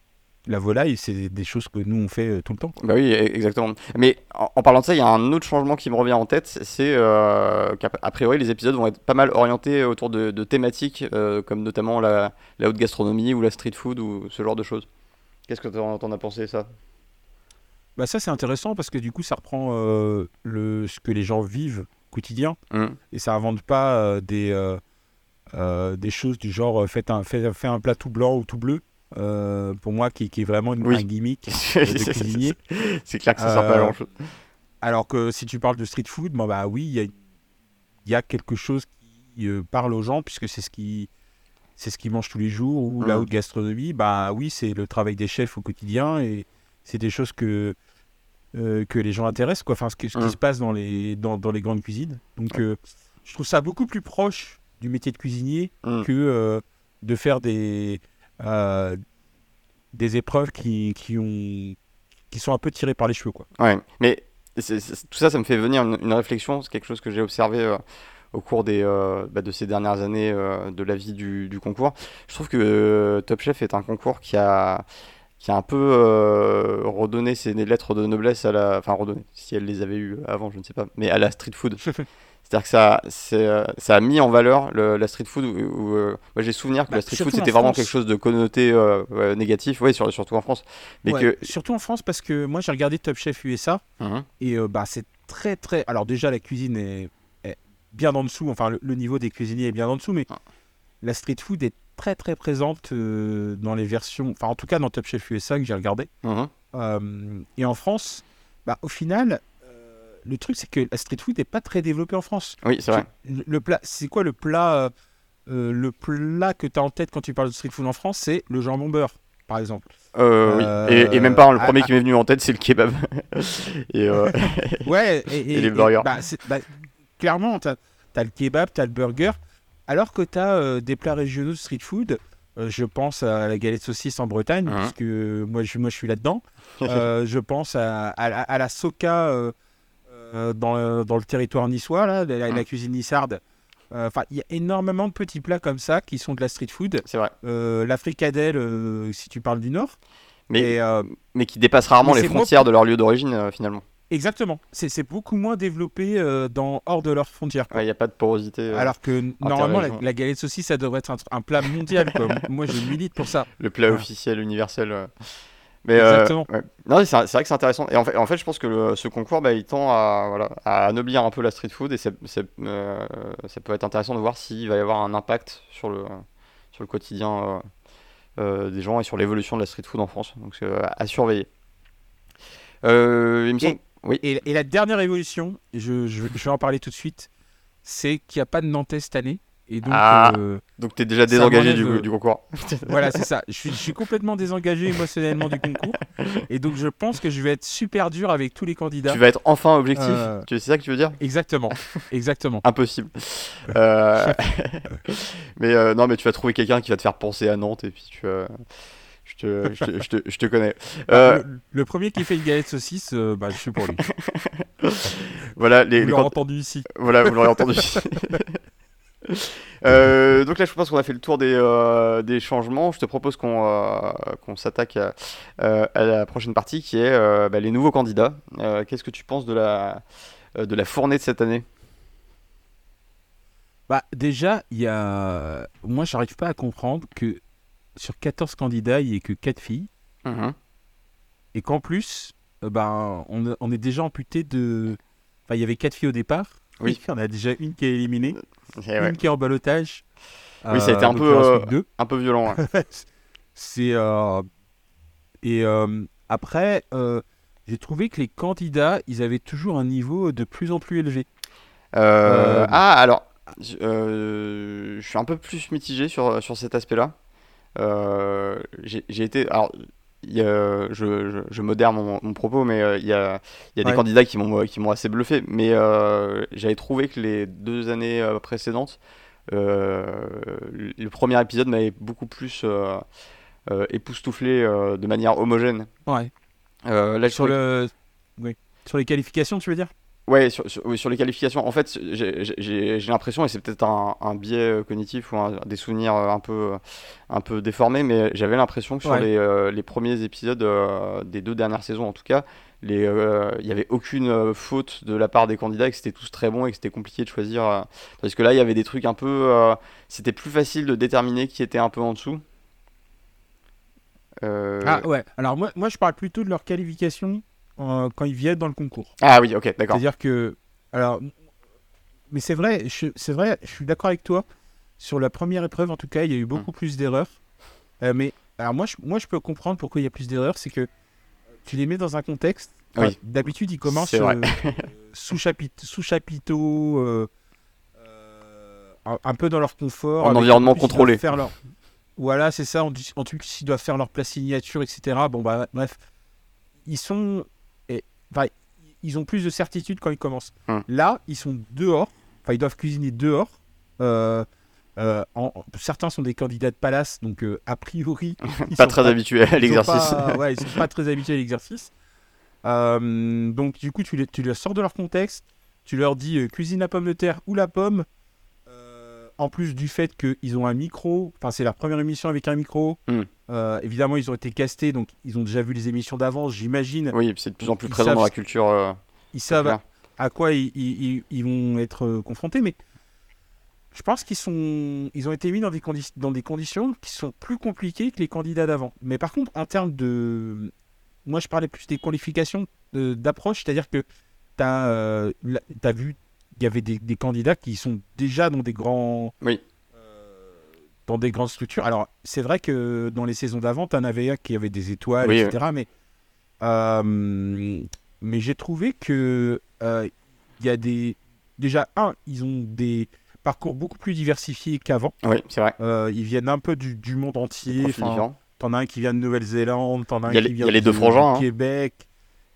la volaille, c'est des choses que nous on fait euh, tout le temps. Bah oui, e- exactement. Mais en, en parlant de ça, il y a un autre changement qui me revient en tête, c'est euh, qu'a priori les épisodes vont être pas mal orientés autour de, de thématiques euh, comme notamment la, la haute gastronomie ou la street food ou ce genre de choses. Qu'est-ce que t'en t'en as pensé ça? Bah ça c'est intéressant parce que du coup ça reprend euh, le, ce que les gens vivent quotidien Hum, et ça invente pas des, des choses du genre faites un, faites un plat tout blanc ou tout bleu. Euh, pour moi qui, qui est vraiment une, Oui. un gimmick euh, (laughs) de cuisinier. c'est clair que ça sert pas à Euh, grand chose. Alors que si tu parles de street food, bah oui, il y a, il y a quelque chose qui euh, parle aux gens puisque c'est ce qui c'est ce qu'ils mangent tous les jours ou la Mhm. haute gastronomie. Bah oui, c'est le travail des chefs au quotidien et c'est des choses que euh, que les gens intéressent quoi. Enfin, ce, que- ce qui Mhm. se passe dans les dans, dans les grandes cuisines. Donc euh, je trouve ça beaucoup plus proche du métier de cuisinier Mhm. que euh, de faire des des épreuves qui, qui ont qui sont un peu tirées par les cheveux quoi. Ouais, mais tout ça, ça me fait venir une, une réflexion. C'est quelque chose que j'ai observé euh, au cours des, euh, bah, de ces dernières années euh, de la vie du, du concours. Je trouve que euh, Top Chef est un concours qui a, qui a un peu euh, redonné ses lettres de noblesse à la. Enfin, redonné, si elle les avait eues avant, je ne sais pas, mais à la street food. (laughs) C'est-à-dire que ça, euh, ça a mis en valeur le- la street food. Où, où, euh, moi, j'ai souvenir que Bah, la street food c'était vraiment France. quelque chose de connoté euh, ouais, négatif, oui, sur, surtout en France. Mais Ouais, que. Surtout en France, parce que moi j'ai regardé Top Chef USA et bah, c'est très très. Alors, déjà, la cuisine est, est bien en dessous, enfin, le, le niveau des cuisiniers est bien en dessous, mais Ah. la street food est très très présente dans les versions. Enfin, en tout cas, dans Top Chef USA que j'ai regardé. Et en France, bah, au final, le truc c'est que la street food n'est pas très développée en France. Oui, c'est vrai. Le, le plat, c'est quoi le plat euh, euh, Le plat que tu as en tête quand tu parles de street food en France, c'est le jambon beurre, par exemple. Euh, oui. Et, et même pas, hein, le premier ah. qui m'est venu en tête, c'est le kebab. (laughs) et (laughs) Ouais, et, (laughs) Et les burgers. bah, bah, clairement, tu as, le kebab, tu as le burger, alors que tu as des plats régionaux de street food. je pense à la galette saucisse en Bretagne, Mhm. parce que moi je, moi, je suis là-dedans. Euh, je pense à, à la, à la soca euh, dans, le- dans le territoire niçois, là, la, la Mhm. cuisine nissarde. Euh, Enfin, il y a énormément de petits plats comme ça qui sont de la street food. c'est vrai. Euh, la fricadelle, euh, si tu parles du Nord. Mais, Et, euh, mais qui dépassent rarement les frontières de leur lieu d'origine, euh, finalement. exactement. C'est beaucoup moins développé euh, dans, hors de leurs frontières. Il n'y a pas de porosité. euh, Alors que normalement, la, la galette saucisse, ça devrait être un, plat mondial. quoi. (laughs) Moi, je milite pour ça. le plat Ouais. officiel, universel. euh. Mais, euh, Exactement. ouais. Non, c'est c'est vrai que c'est intéressant. Et en fait, en fait je pense que le- ce concours, bah, il tend à, voilà, à anoblir un peu la street food et euh, ça peut être intéressant de voir s'il va y avoir un impact sur le, sur le quotidien euh, euh, des gens et sur l'évolution de la street food en France. Donc, c'est euh, à surveiller. Euh, il me semble- Oui. Et, et la dernière évolution, je, je, je vais en parler tout de suite, c'est qu'il n'y a pas de Nantais cette année. Et donc, Ah. euh, Donc, tu es déjà désengagé du, m'enlève, du concours. (laughs) voilà, c'est ça. Je suis, je suis complètement désengagé émotionnellement du concours. Et donc, je pense que je vais être super dur avec tous les candidats. tu vas être enfin objectif. Euh. C'est ça que tu veux dire? Exactement. Exactement. Impossible. Euh, (laughs) mais euh, non, mais tu vas trouver quelqu'un qui va te faire penser à Nantes et puis tu vas- Je te, je te, je te- je te connais. Euh, Le, le premier qui fait une galette saucisse, euh, bah, je suis pour lui. (laughs) voilà, les, Vous l'aurez entendu ici. voilà, vous l'aurez entendu. Euh, donc là, je pense qu'on a fait le tour des, euh, des changements. Je te propose qu'on euh, s'attaque à, euh, à la prochaine partie qui est bah, les nouveaux candidats. Qu'est-ce que tu penses de la, de la fournée de cette année? Bah, déjà, il y a. Moi, j'arrive pas à comprendre que sur 14 candidats, il n'y ait que 4 filles. Mhm. Et qu'en plus, ben, on, on est déjà amputé de. Enfin, il y avait 4 filles au départ. Oui. Il y en a déjà une qui est éliminée, Eh ouais, une qui est en balotage. Oui, ça a été un en peu, euh. Un peu violent. ouais. (laughs) C'est. euh, Et euh, après, euh, j'ai trouvé que les candidats, ils avaient toujours un niveau de plus en plus élevé. Euh, Euh, Ah, alors, je euh, suis un peu plus mitigé sur, sur cet aspect-là. Euh, j'ai été. Alors, y a- je, je, je modère mon, mon propos, mais euh, il y a, il y a des candidats qui m'ont qui m'ont assez bluffé. Mais euh, j'avais trouvé que les deux années euh, précédentes, euh, le premier épisode m'avait beaucoup plus euh, euh, époustouflé euh, de manière homogène. Ouais. Euh, là, Sur le, oui. Sur les qualifications, tu veux dire? Ouais, sur, sur- oui, sur les qualifications. En fait, j'ai l'impression, et c'est peut-être un, un biais euh, cognitif ou un- des souvenirs euh, un peu, euh, un peu déformés, mais j'avais l'impression que sur Ouais. les, euh, les premiers épisodes euh, des deux dernières saisons, en tout cas, il n'y avait aucune faute de la part des candidats, et que c'était tous très bons et que c'était compliqué de choisir. parce que là, il y avait des trucs un peu. c'était plus facile de déterminer qui était un peu en dessous. Ah ouais. Alors moi, moi, je parle plutôt de leur qualification euh, quand ils viennent dans le concours. ah oui, ok, d'accord. C'est-à-dire que, alors, mais c'est vrai, je- c'est vrai, je suis d'accord avec toi. Sur la première épreuve, en tout cas, il y a eu beaucoup plus d'erreurs. Euh, mais alors moi, je, moi, je peux comprendre pourquoi il y a plus d'erreurs, c'est que tu les mets dans un contexte. enfin, Oui. D'habitude, ils commencent euh, (laughs) sous chapiteau, sous chapiteau, euh, un, un peu dans leur confort, En environnement plus, contrôlé. Faire leur... Voilà, c'est ça. En, tout cas, ils doivent faire leur place signature, etc. Bon bah bref, ils sont, enfin, ils ont plus de certitude quand ils commencent. Hmm. Là, ils sont dehors. Enfin, ils doivent cuisiner dehors. Euh, euh, en- certains sont des candidats de palace, donc euh, a priori, (laughs) ils Pas sont très habitué à ils sont l'exercice. pas- (laughs) ouais, ils sont pas très habitués à l'exercice. Donc du coup, tu les, tu les sors de leur contexte. Tu leur dis cuisine la pomme de terre ou la pomme. En plus du fait qu'ils ont un micro, enfin c'est leur première émission avec un micro. Hmm. Euh, évidemment, ils ont été castés, donc ils ont déjà vu les émissions d'avance, j'imagine. Oui, c'est de plus en plus présent savent dans la culture. euh, Ils savent à quoi ils, ils- ils- ils vont être euh, confrontés, mais je pense qu'ils sont, ils ont été mis dans des, condi- dans des conditions qui sont plus compliquées que les candidats d'avant. Mais par contre, en termes de, moi je parlais plus des qualifications d'approche, c'est-à-dire que tu as, vu, il y avait des, des candidats qui sont déjà dans des grands, Oui. euh, dans des grandes structures. Alors c'est vrai que dans les saisons d'avant, tu en avais un qui avait des étoiles, Oui, etc. Mais euh, mais j'ai trouvé que euh, il y a des déjà un, ils ont des parcours beaucoup plus diversifiés qu'avant. Oui, c'est vrai. Euh, ils viennent un peu du, du monde entier. T'en as un qui vient de Nouvelle-Zélande, t'en as un qui vient du hein. Québec.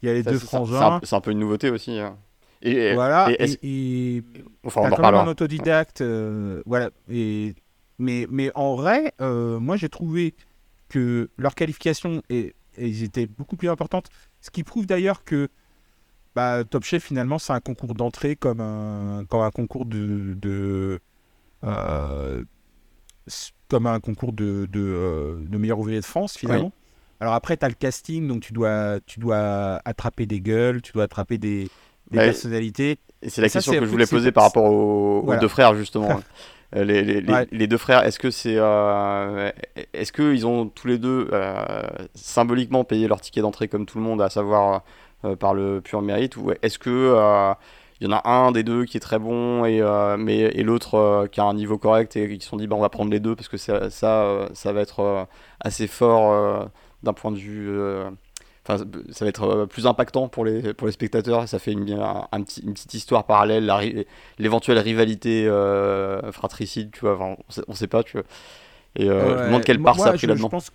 Il y a les deux frangins. C'est un, c'est un peu une nouveauté aussi. hein. Et, Voilà. et Et, enfin, on en quand même un reparlera. autodidacte. euh, voilà. Et mais mais en vrai, euh, moi j'ai trouvé que leur qualification et ils étaient beaucoup plus importantes. Ce qui prouve d'ailleurs que bah, Top Chef finalement c'est un concours d'entrée comme un comme un concours de, de euh, comme un concours de de, de meilleur ouvrier de France finalement. Alors après tu as le casting donc tu dois tu dois attraper des gueules, tu dois attraper des, des personnalités. Et c'est la ça, question que je voulais poser par rapport aux, deux frères justement. Euh, les, les- les- Ouais. les deux frères, est-ce que c'est, euh, est-ce que ils ont tous les deux euh, symboliquement payé leur ticket d'entrée comme tout le monde, à savoir euh, par le pur mérite, ou est-ce que il y en a un des deux qui est très bon et mais et l'autre qui a un niveau correct et qui se sont dit bah on va prendre les deux parce que ça ça, ça va être assez fort d'un point de vue Enfin, ça va être euh, plus impactant pour les, pour les spectateurs. Ça fait une, un, un petit, une petite histoire parallèle, ri- l'éventuelle rivalité euh, fratricide, tu vois. Enfin, on, sait, on sait pas, tu vois. Et euh, je me demande quelle Moi- part ça a pris là-dedans. Pense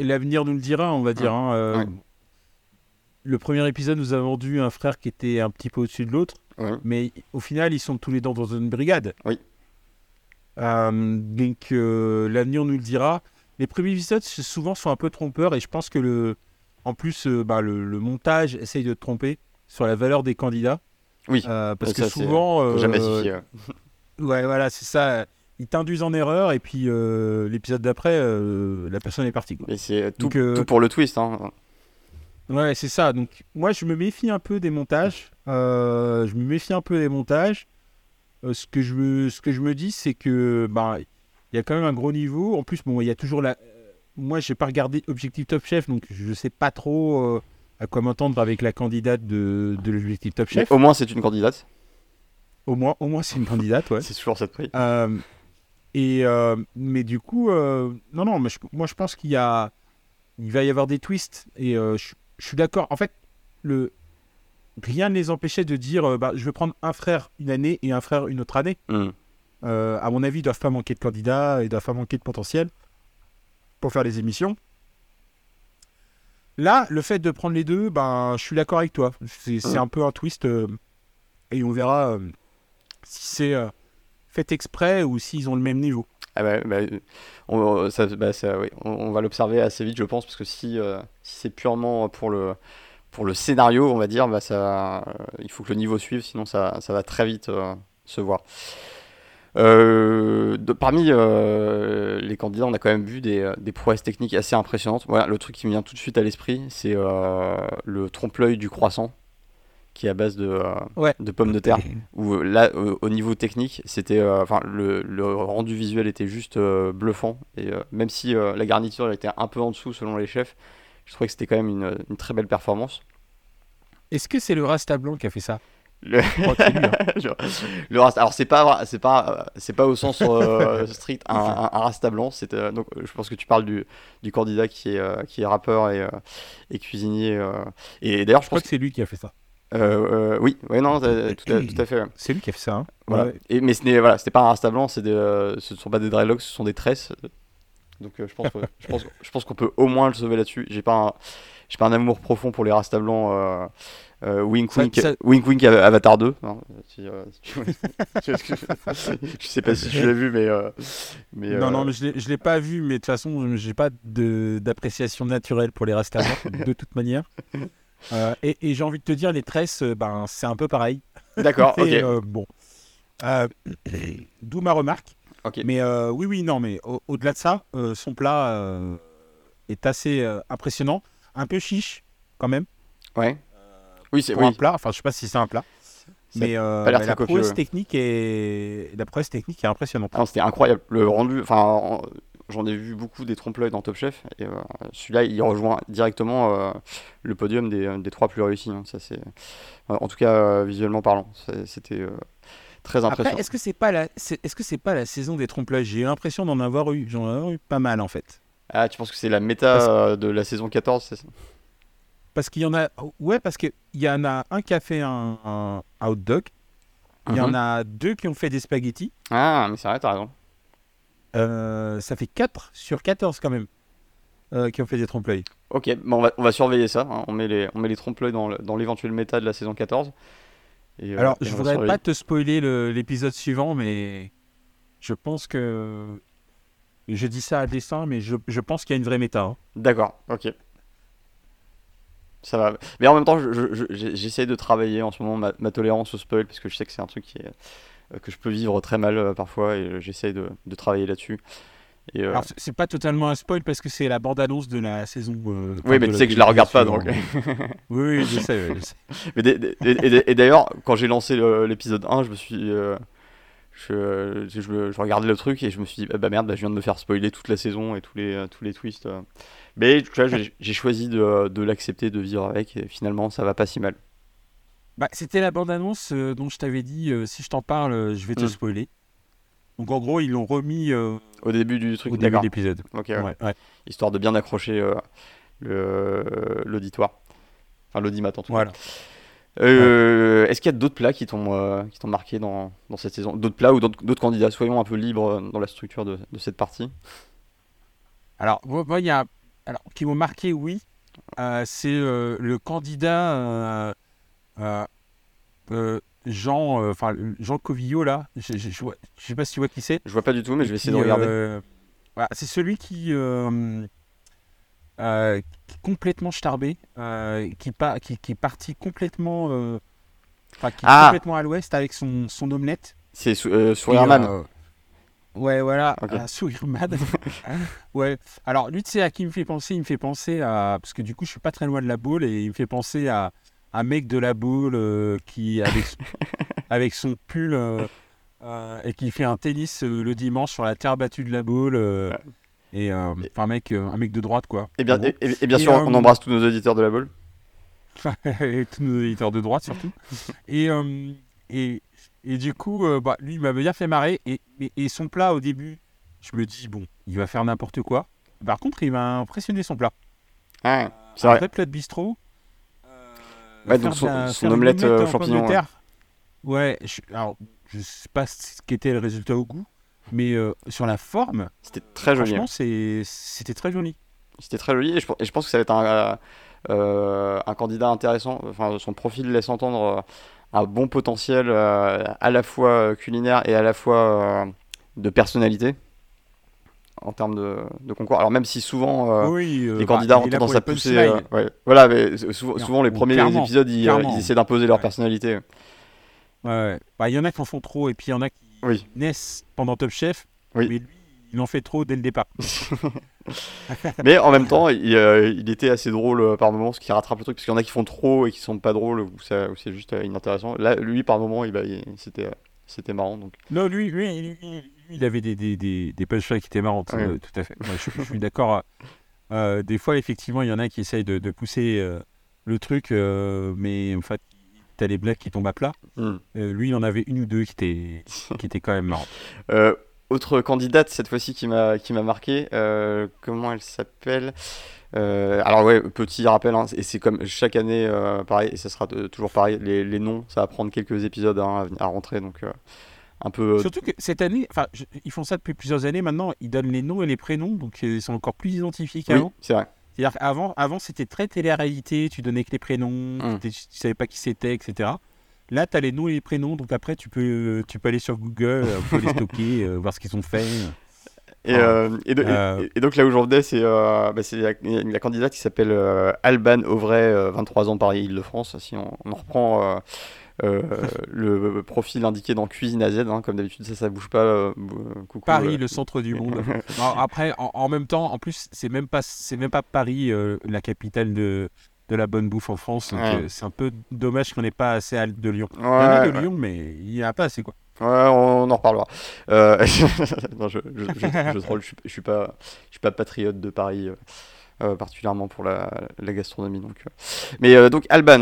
l'avenir nous le dira, on va dire. hein, euh, Ouais. Le premier épisode nous a vendu un frère qui était un petit peu au-dessus de l'autre, mais au final, ils sont tous les deux dans une brigade. Oui. Donc, l'avenir nous le dira. Les premiers épisodes, souvent, sont un peu trompeurs, et je pense que le, en plus, euh, bah, le, le montage essaye de te tromper sur la valeur des candidats. Oui. Euh, parce Ça, que c'est- souvent, jamais euh, s'y fier. (laughs) Ouais, voilà, c'est ça. Ils t'induisent en erreur et puis euh, l'épisode d'après, euh, la personne est partie. quoi. Mais c'est tout, euh, tout pour le twist. Hein. Ouais, c'est ça. Donc, moi, je me méfie un peu des montages. Je me méfie un peu des montages. Ce, que je me, ce que je me dis, c'est que bah, il y a quand même un gros niveau. En plus, bon, il y a toujours la. Moi, j'ai pas regardé Objectif Top Chef, donc je sais pas trop euh, à quoi m'entendre avec la candidate de, de l'Objectif Top Mais Chef. au moins, c'est une candidate. Au moins, au moins, c'est une candidate, ouais. (laughs) C'est toujours cette prix. Euh, et euh, mais du coup, non, non, mais je- moi je pense qu'il y a, il va y avoir des twists et je, je suis d'accord. En fait, le rien ne les empêchait de dire, euh, bah, je vais prendre un frère une année et un frère une autre année. Euh, à mon avis, ils doivent pas manquer de candidats, ils doivent pas manquer de potentiel pour faire les émissions. Là, le fait de prendre les deux, ben, je suis d'accord avec toi. C'est Mm. un peu un twist. euh, et on verra euh, si c'est euh, fait exprès ou s'ils ont le même niveau. Ah bah, bah, on, ça, bah, ça, oui, on, on va l'observer assez vite, je pense, parce que si, si c'est purement pour le, pour le scénario, on va dire, bah, ça, il faut que le niveau suive, sinon ça, ça va très vite se voir. Euh, de- parmi euh, les candidats, on a quand même vu des, euh, des prouesses techniques assez impressionnantes. Voilà, le truc qui me vient tout de suite à l'esprit, c'est euh, le trompe-l'œil du croissant, qui est à base de, euh, Ouais. de pommes de terre. Où là euh, au niveau technique c'était euh, enfin le, le rendu visuel était juste euh, bluffant. Et euh, même si euh, la garniture était un peu en dessous selon les chefs je trouvais que c'était quand même une, une très belle performance. Est-ce que c'est le Rasta Blanc qui a fait ça? Le. (laughs) Genre, rasta- alors c'est pas c'est pas c'est pas au sens euh, (laughs) strict un, un, un rasta blanc c'est euh, donc je pense que tu parles du, du candidat qui est euh, qui est rappeur et, et cuisinier et d'ailleurs je Je crois que c'est lui qui a fait ça. oui ouais non tout à, tout à fait ouais. C'est lui qui a fait ça. hein. Voilà. Ouais. Et, mais ce n'est voilà, c'était pas un rasta blanc, c'est ce ne sont pas des dreadlocks, ce sont des tresses. Donc je pense je pense je pense qu'on peut au moins le sauver là-dessus. J'ai pas un j'ai pas un amour profond pour les rasta blancs. Euh, euh, wink Ça- wink ça- wink wink Ava- Avatar 2. hein, si, euh, si tu- (laughs) je... sais pas si tu l'as vu, mais euh, mais Non, euh, non, mais je l'ai- je l'ai pas vu, mais de toute façon, j'ai pas d'appréciation naturelle pour les Rasta Blancs, (laughs) de toute manière. Euh, et et j'ai envie de te dire, les tresses, euh, ben, c'est un peu pareil. d'accord, (laughs) ok, euh, bon. Euh, D'où ma remarque. ok. Mais euh, oui, oui, non, mais au- au-delà de ça, euh, son plat euh, est assez euh, impressionnant. Un peu chiche, quand même, Ouais. Oui, c'est un plat. Enfin, je sais pas si c'est un plat. Mais, euh, mais la prouesse technique est la prouesse technique est impressionnante. Ah c'était incroyable. Le rendu, enfin, en- j'en ai vu beaucoup des trompe-l'œil dans Top Chef, et euh, celui-là, il rejoint directement euh, le podium des, des trois plus réussis. hein. Ça, c'est, euh, en tout cas, euh, visuellement parlant, c'était euh, très Après, impressionnant. est-ce que c'est pas la est-ce que c'est pas la saison des trompe-l'œil? J'ai l'impression d'en avoir eu, j'en ai eu pas mal en fait. Ah, tu penses que c'est la méta Parce- de la saison 14 c'est ça? Parce qu'il y en a ouais parce que il y en a un qui a fait un, un hot dog, il y en Mhm. a deux qui ont fait des spaghettis. Ah, mais c'est vrai, t'as raison. Euh, ça fait 4 sur 14 quand même euh, qui ont fait des trompe-l'œil. Ok, bon, on, va, on va surveiller ça. hein. On met les, on met les trompe-l'œil dans, le- dans l'éventuel méta de la saison 14. Et, euh, Alors, et je on va voudrais surveiller. pas te spoiler le- l'épisode suivant, mais je pense que. Je dis ça à dessein, mais je, je pense qu'il y a une vraie méta. hein. D'accord, ok. Ça va. Mais en même temps, je- je- je- j'essaie de travailler en ce moment ma, ma tolérance au spoil parce que je sais que c'est un truc qui est, euh, que je peux vivre très mal euh, parfois et euh, j'essaie de, de travailler là-dessus. Euh, Alors, c'est- pas totalement un spoil parce que c'est la bande-annonce de la saison. euh, oui, mais tu sais que je la regarde pas donc. (laughs) Oui, oui, je sais. je sais. Mais et, d'ailleurs, quand j'ai lancé l'épisode 1, je me suis. euh, je, je, regardais le truc et je me suis dit, ah bah merde, bah, je viens de me faire spoiler toute la saison et tous les, euh, tous les twists. euh. Mais j'ai j'ai choisi de, de l'accepter, de vivre avec et finalement, ça va pas si mal. Bah, C'était la bande-annonce euh, dont je t'avais dit euh, si je t'en parle, je vais te Mm. spoiler. Donc, en gros, ils l'ont remis euh, Au début du truc, au début de l'épisode. Ok, ouais. Ouais, ouais. histoire de bien accrocher euh, l'auditoire. Enfin, l'audimat en tout cas. Voilà. Euh, Est-ce qu'il y a d'autres plats qui t'ont euh, qui t'ont marqué dans, dans cette saison? D'autres plats ou d'autres candidats? Soyons un peu libres euh, dans la structure de, de cette partie. Alors, moi, il y a. Alors, qui m'ont marqué, oui. euh, c'est le candidat Jean, enfin Jean Covillo là. Je, je, je vois- je sais pas si tu vois qui c'est. Je vois pas du tout, mais je vais essayer Qui, de regarder. voilà, c'est celui qui, euh, complètement starbé, euh, qui, pa- qui, qui est parti complètement, euh, qui est Ah complètement à l'ouest avec son, son omelette. C'est Sourireman. ouais, voilà, Ok. à Sourireman. (laughs) (laughs) ouais. Alors lui, tu sais à qui il me fait penser? Il me fait penser à, parce que du coup, je suis pas très loin de la boule et il me fait penser à un mec de la boule qui avec son- (laughs) avec son pull. et qui fait un tennis le dimanche sur la terre battue de la boule. Ouais. Et euh, enfin, un mec, euh, un mec de droite, quoi. Et bien, en gros. et, et- et bien sûr, euh, on embrasse tous nos auditeurs de la boule. (laughs) et tous nos éditeurs de droite, surtout. (laughs) et, et, et du coup, euh, bah, lui, il m'a bien fait marrer. Et, et, et son plat, au début, je me dis, bon, il va faire n'importe quoi. Par contre, il m'a impressionné son plat. Ah, c'est un vrai. plat de bistrot. Ouais, donc son- la- omelette, euh, champignon, ouais. Ouais, je, alors, je sais pas ce qu'était le résultat au goût, mais euh, sur la forme, C'était très joli. franchement, c'est- c'était très joli. C'était très joli et je, et je pense que ça va être un, euh, un candidat intéressant. Enfin, son profil laisse entendre un bon potentiel à la fois culinaire et à la fois de personnalité en termes de, concours. Alors même si souvent euh, les bah, candidats ont tendance à pousser, euh, voilà, mais souvent, souvent les premiers épisodes ils, euh, ils, essaient d'imposer leur personnalité. Ouais, bah il y en a qui en font trop et puis il y en a qui naissent pendant Top Chef, oui. mais lui il en fait trop dès le départ. (laughs) mais en même temps, il, il, était assez drôle par moments, ce qui rattrape le truc, parce qu'il y en a qui font trop et qui sont pas drôles, ou, c'est juste inintéressant. Là, lui, par moment, il, c'était c'était marrant. Donc. Non, lui, lui, il avait des, des, des, des punchlines qui étaient marrantes, euh, tout à fait. je, suis d'accord. Euh, des fois, effectivement, il y en a qui essayent de, de pousser euh, le truc, mais en fait, t'as les blagues qui tombent à plat. Hmm. lui, il en avait une ou deux qui étaient, (laughs) qui étaient quand même marrantes. autre candidate, cette fois-ci, qui m'a marqué, comment elle s'appelle? Alors ouais, petit rappel, hein, et c'est comme chaque année pareil, et ça sera toujours pareil, les, les, noms, ça va prendre quelques épisodes hein, à, à, rentrer, donc peu. Euh, Surtout que cette année, enfin, ils font ça depuis plusieurs années maintenant, ils donnent les noms et les prénoms, donc ils sont encore plus identifiés qu'avant. Oui, c'est vrai. C'est-à-dire qu'avant, avant, c'était très télé-réalité, tu donnais que les prénoms, hum. tu, savais pas qui c'était, etc. Là, tu as les noms et les prénoms, donc après, tu peux, tu peux aller sur Google, tu peux les stocker, (laughs) euh, voir ce qu'ils ont fait. Et, euh, et, donc là où j'en venais, c'est bah, la, candidate qui s'appelle Alban Auvray, 23 ans, Paris-Île-de-France. Si on, on reprend euh, le profil indiqué dans Cuisine à Z, hein, comme d'habitude, ça, ça bouge pas. Euh, coucou, Paris, euh. le centre du monde. (laughs) après, en, même temps, en plus, c'est même pas, c'est même pas Paris, la capitale de, de la bonne bouffe en France. c'est un peu dommage qu'on n'ait pas assez de Lyon. il y en a de Lyon, mais il n'y a pas assez quoi. Ouais, on, en reparlera. (laughs) non, je, je, je, je, suis, pas, je suis pas patriote de Paris. Euh, particulièrement pour la, gastronomie. Donc, euh. Mais euh, donc Alban,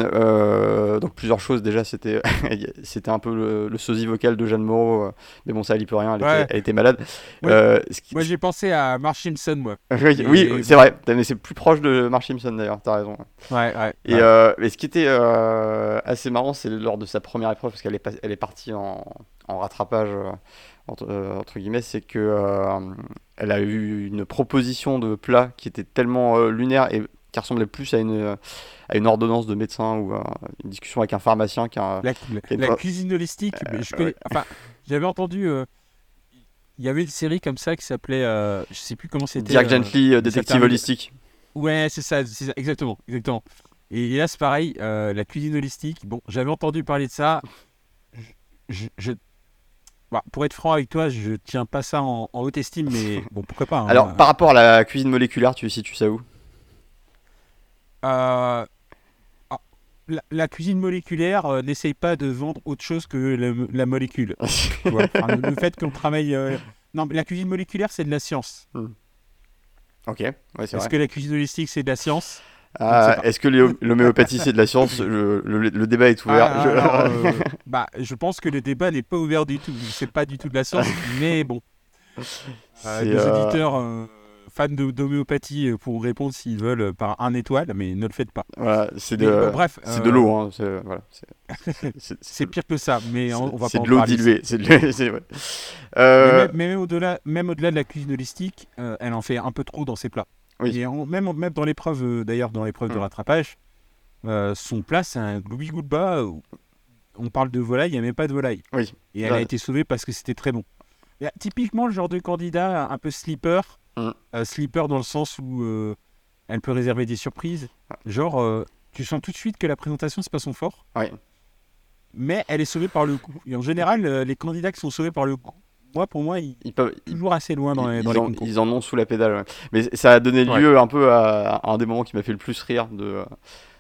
donc plusieurs choses déjà, c'était (laughs) c'était un peu le, sosie vocal de Jeanne Moreau, mais bon ça elle y peut rien, elle, était, malade. Moi j'ai pensé à Mark Simpson moi. (laughs) oui, c'est vrai, mais c'est plus proche de Mark Simpson d'ailleurs, t'as raison. Ouais, ouais. Et, ce qui était assez marrant, c'est lors de sa première épreuve, parce qu'elle est, elle est partie en, en rattrapage euh, entre, guillemets, c'est que euh, elle a eu une proposition de plat qui était tellement euh, lunaire et qui ressemblait plus à une, à une ordonnance de médecin ou à une discussion avec un pharmacien qu'un. La, la, cuisine holistique, je enfin, j'avais entendu. Il y avait une série comme ça qui s'appelait, je sais plus comment c'était. Jack Gently, détective holistique. Ouais, c'est ça, ça, exactement, exactement. Et, là, c'est pareil, la cuisine holistique. Bon, j'avais entendu parler de ça. je bah, pour être franc avec toi, je tiens pas ça en, haute estime, mais (laughs) bon, pourquoi pas. Hein. Alors, par rapport à la cuisine moléculaire, tu situes ça où? Euh, ah, la, cuisine moléculaire euh, n'essaye pas de vendre autre chose que la, molécule. (laughs) le, fait qu'on travaille. Euh, non, mais la cuisine moléculaire, c'est de la science. Hmm. Ok, ouais, c'est Est-ce que la cuisine holistique, c'est de la science? Ah, est-ce que l'homéopathie c'est de la science le, débat est ouvert. Ah, je... Euh, (laughs) bah, je pense que le débat n'est pas ouvert du tout. C'est pas du tout de la science, (laughs) mais bon. Euh, les euh, auditeurs fans d'homéopathie pourront répondre s'ils veulent par un étoile, mais ne le faites pas. Voilà, c'est de, bref, c'est de l'eau. Hein, (laughs) c'est pire que ça, mais on, va C'est de l'eau diluée. Mais, même, au-delà, même au-delà de la cuisine holistique, elle en fait un peu trop dans ses plats. Et même, même dans l'épreuve, euh, d'ailleurs, dans l'épreuve de mm. rattrapage, euh, son plat, c'est un gloubi goulba. On parle de volaille, il n'y a même pas de volaille. Oui. Et elle a été sauvée parce que c'était très bon. typiquement, le genre de candidat un peu slipper. Mm. Euh, slipper dans le sens où elle peut réserver des surprises. Genre, tu sens tout de suite que la présentation, c'est pas son fort. Oui. Mais elle est sauvée par le coup. Et en général, les candidats qui sont sauvés par le coup, moi, pour moi, ils, ils peuvent toujours assez loin dans, les, dans en, Ils en ont sous la pédale. Mais ça a donné lieu un peu à, un des moments qui m'a fait le plus rire de,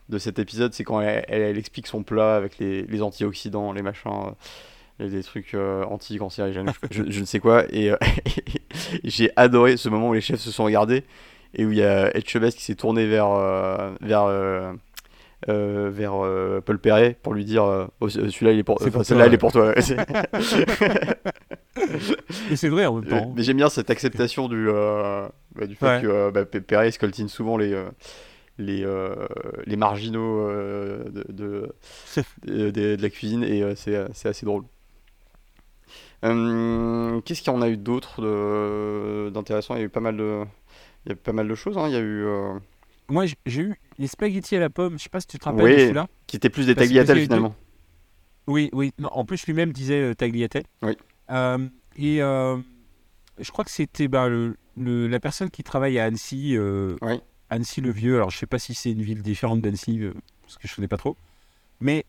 de cet épisode, c'est quand elle, explique son plat avec les, les antioxydants, les machins, euh, des trucs euh, anti-cancérigènes, je, je, ne sais quoi. Et, euh, (laughs) j'ai adoré ce moment où les chefs se sont regardés et où il y a Etchebest qui s'est tourné vers, vers euh, vers euh, Paul Perret pour lui dire euh, oh, celui-là il est pour, celle-là elle est pour toi. (laughs) (laughs) (laughs) Et c'est vrai en même temps. Mais j'aime bien cette acceptation du, bah, du fait que bah, Perret scoltine souvent les les, les marginaux de, de, de, la cuisine et c'est assez drôle. Qu'est-ce qu'il y en a eu d'autre d'intéressant? Il y a eu pas mal de, il y a pas mal de choses. Hein. Il y a eu moi j'ai eu les spaghettis à la pomme, je sais pas si tu te rappelles Oui. de celui-là. Qui était plus des tagliatelles finalement. Oui, oui. Non, en plus, lui-même disait euh, tagliatelle. Oui. Euh, et euh, je crois que c'était bah, le, le- la personne qui travaille à Annecy, euh, Oui. Annecy-le-Vieux. Alors, je sais pas si c'est une ville différente d'Annecy, parce que je connais pas trop. Mais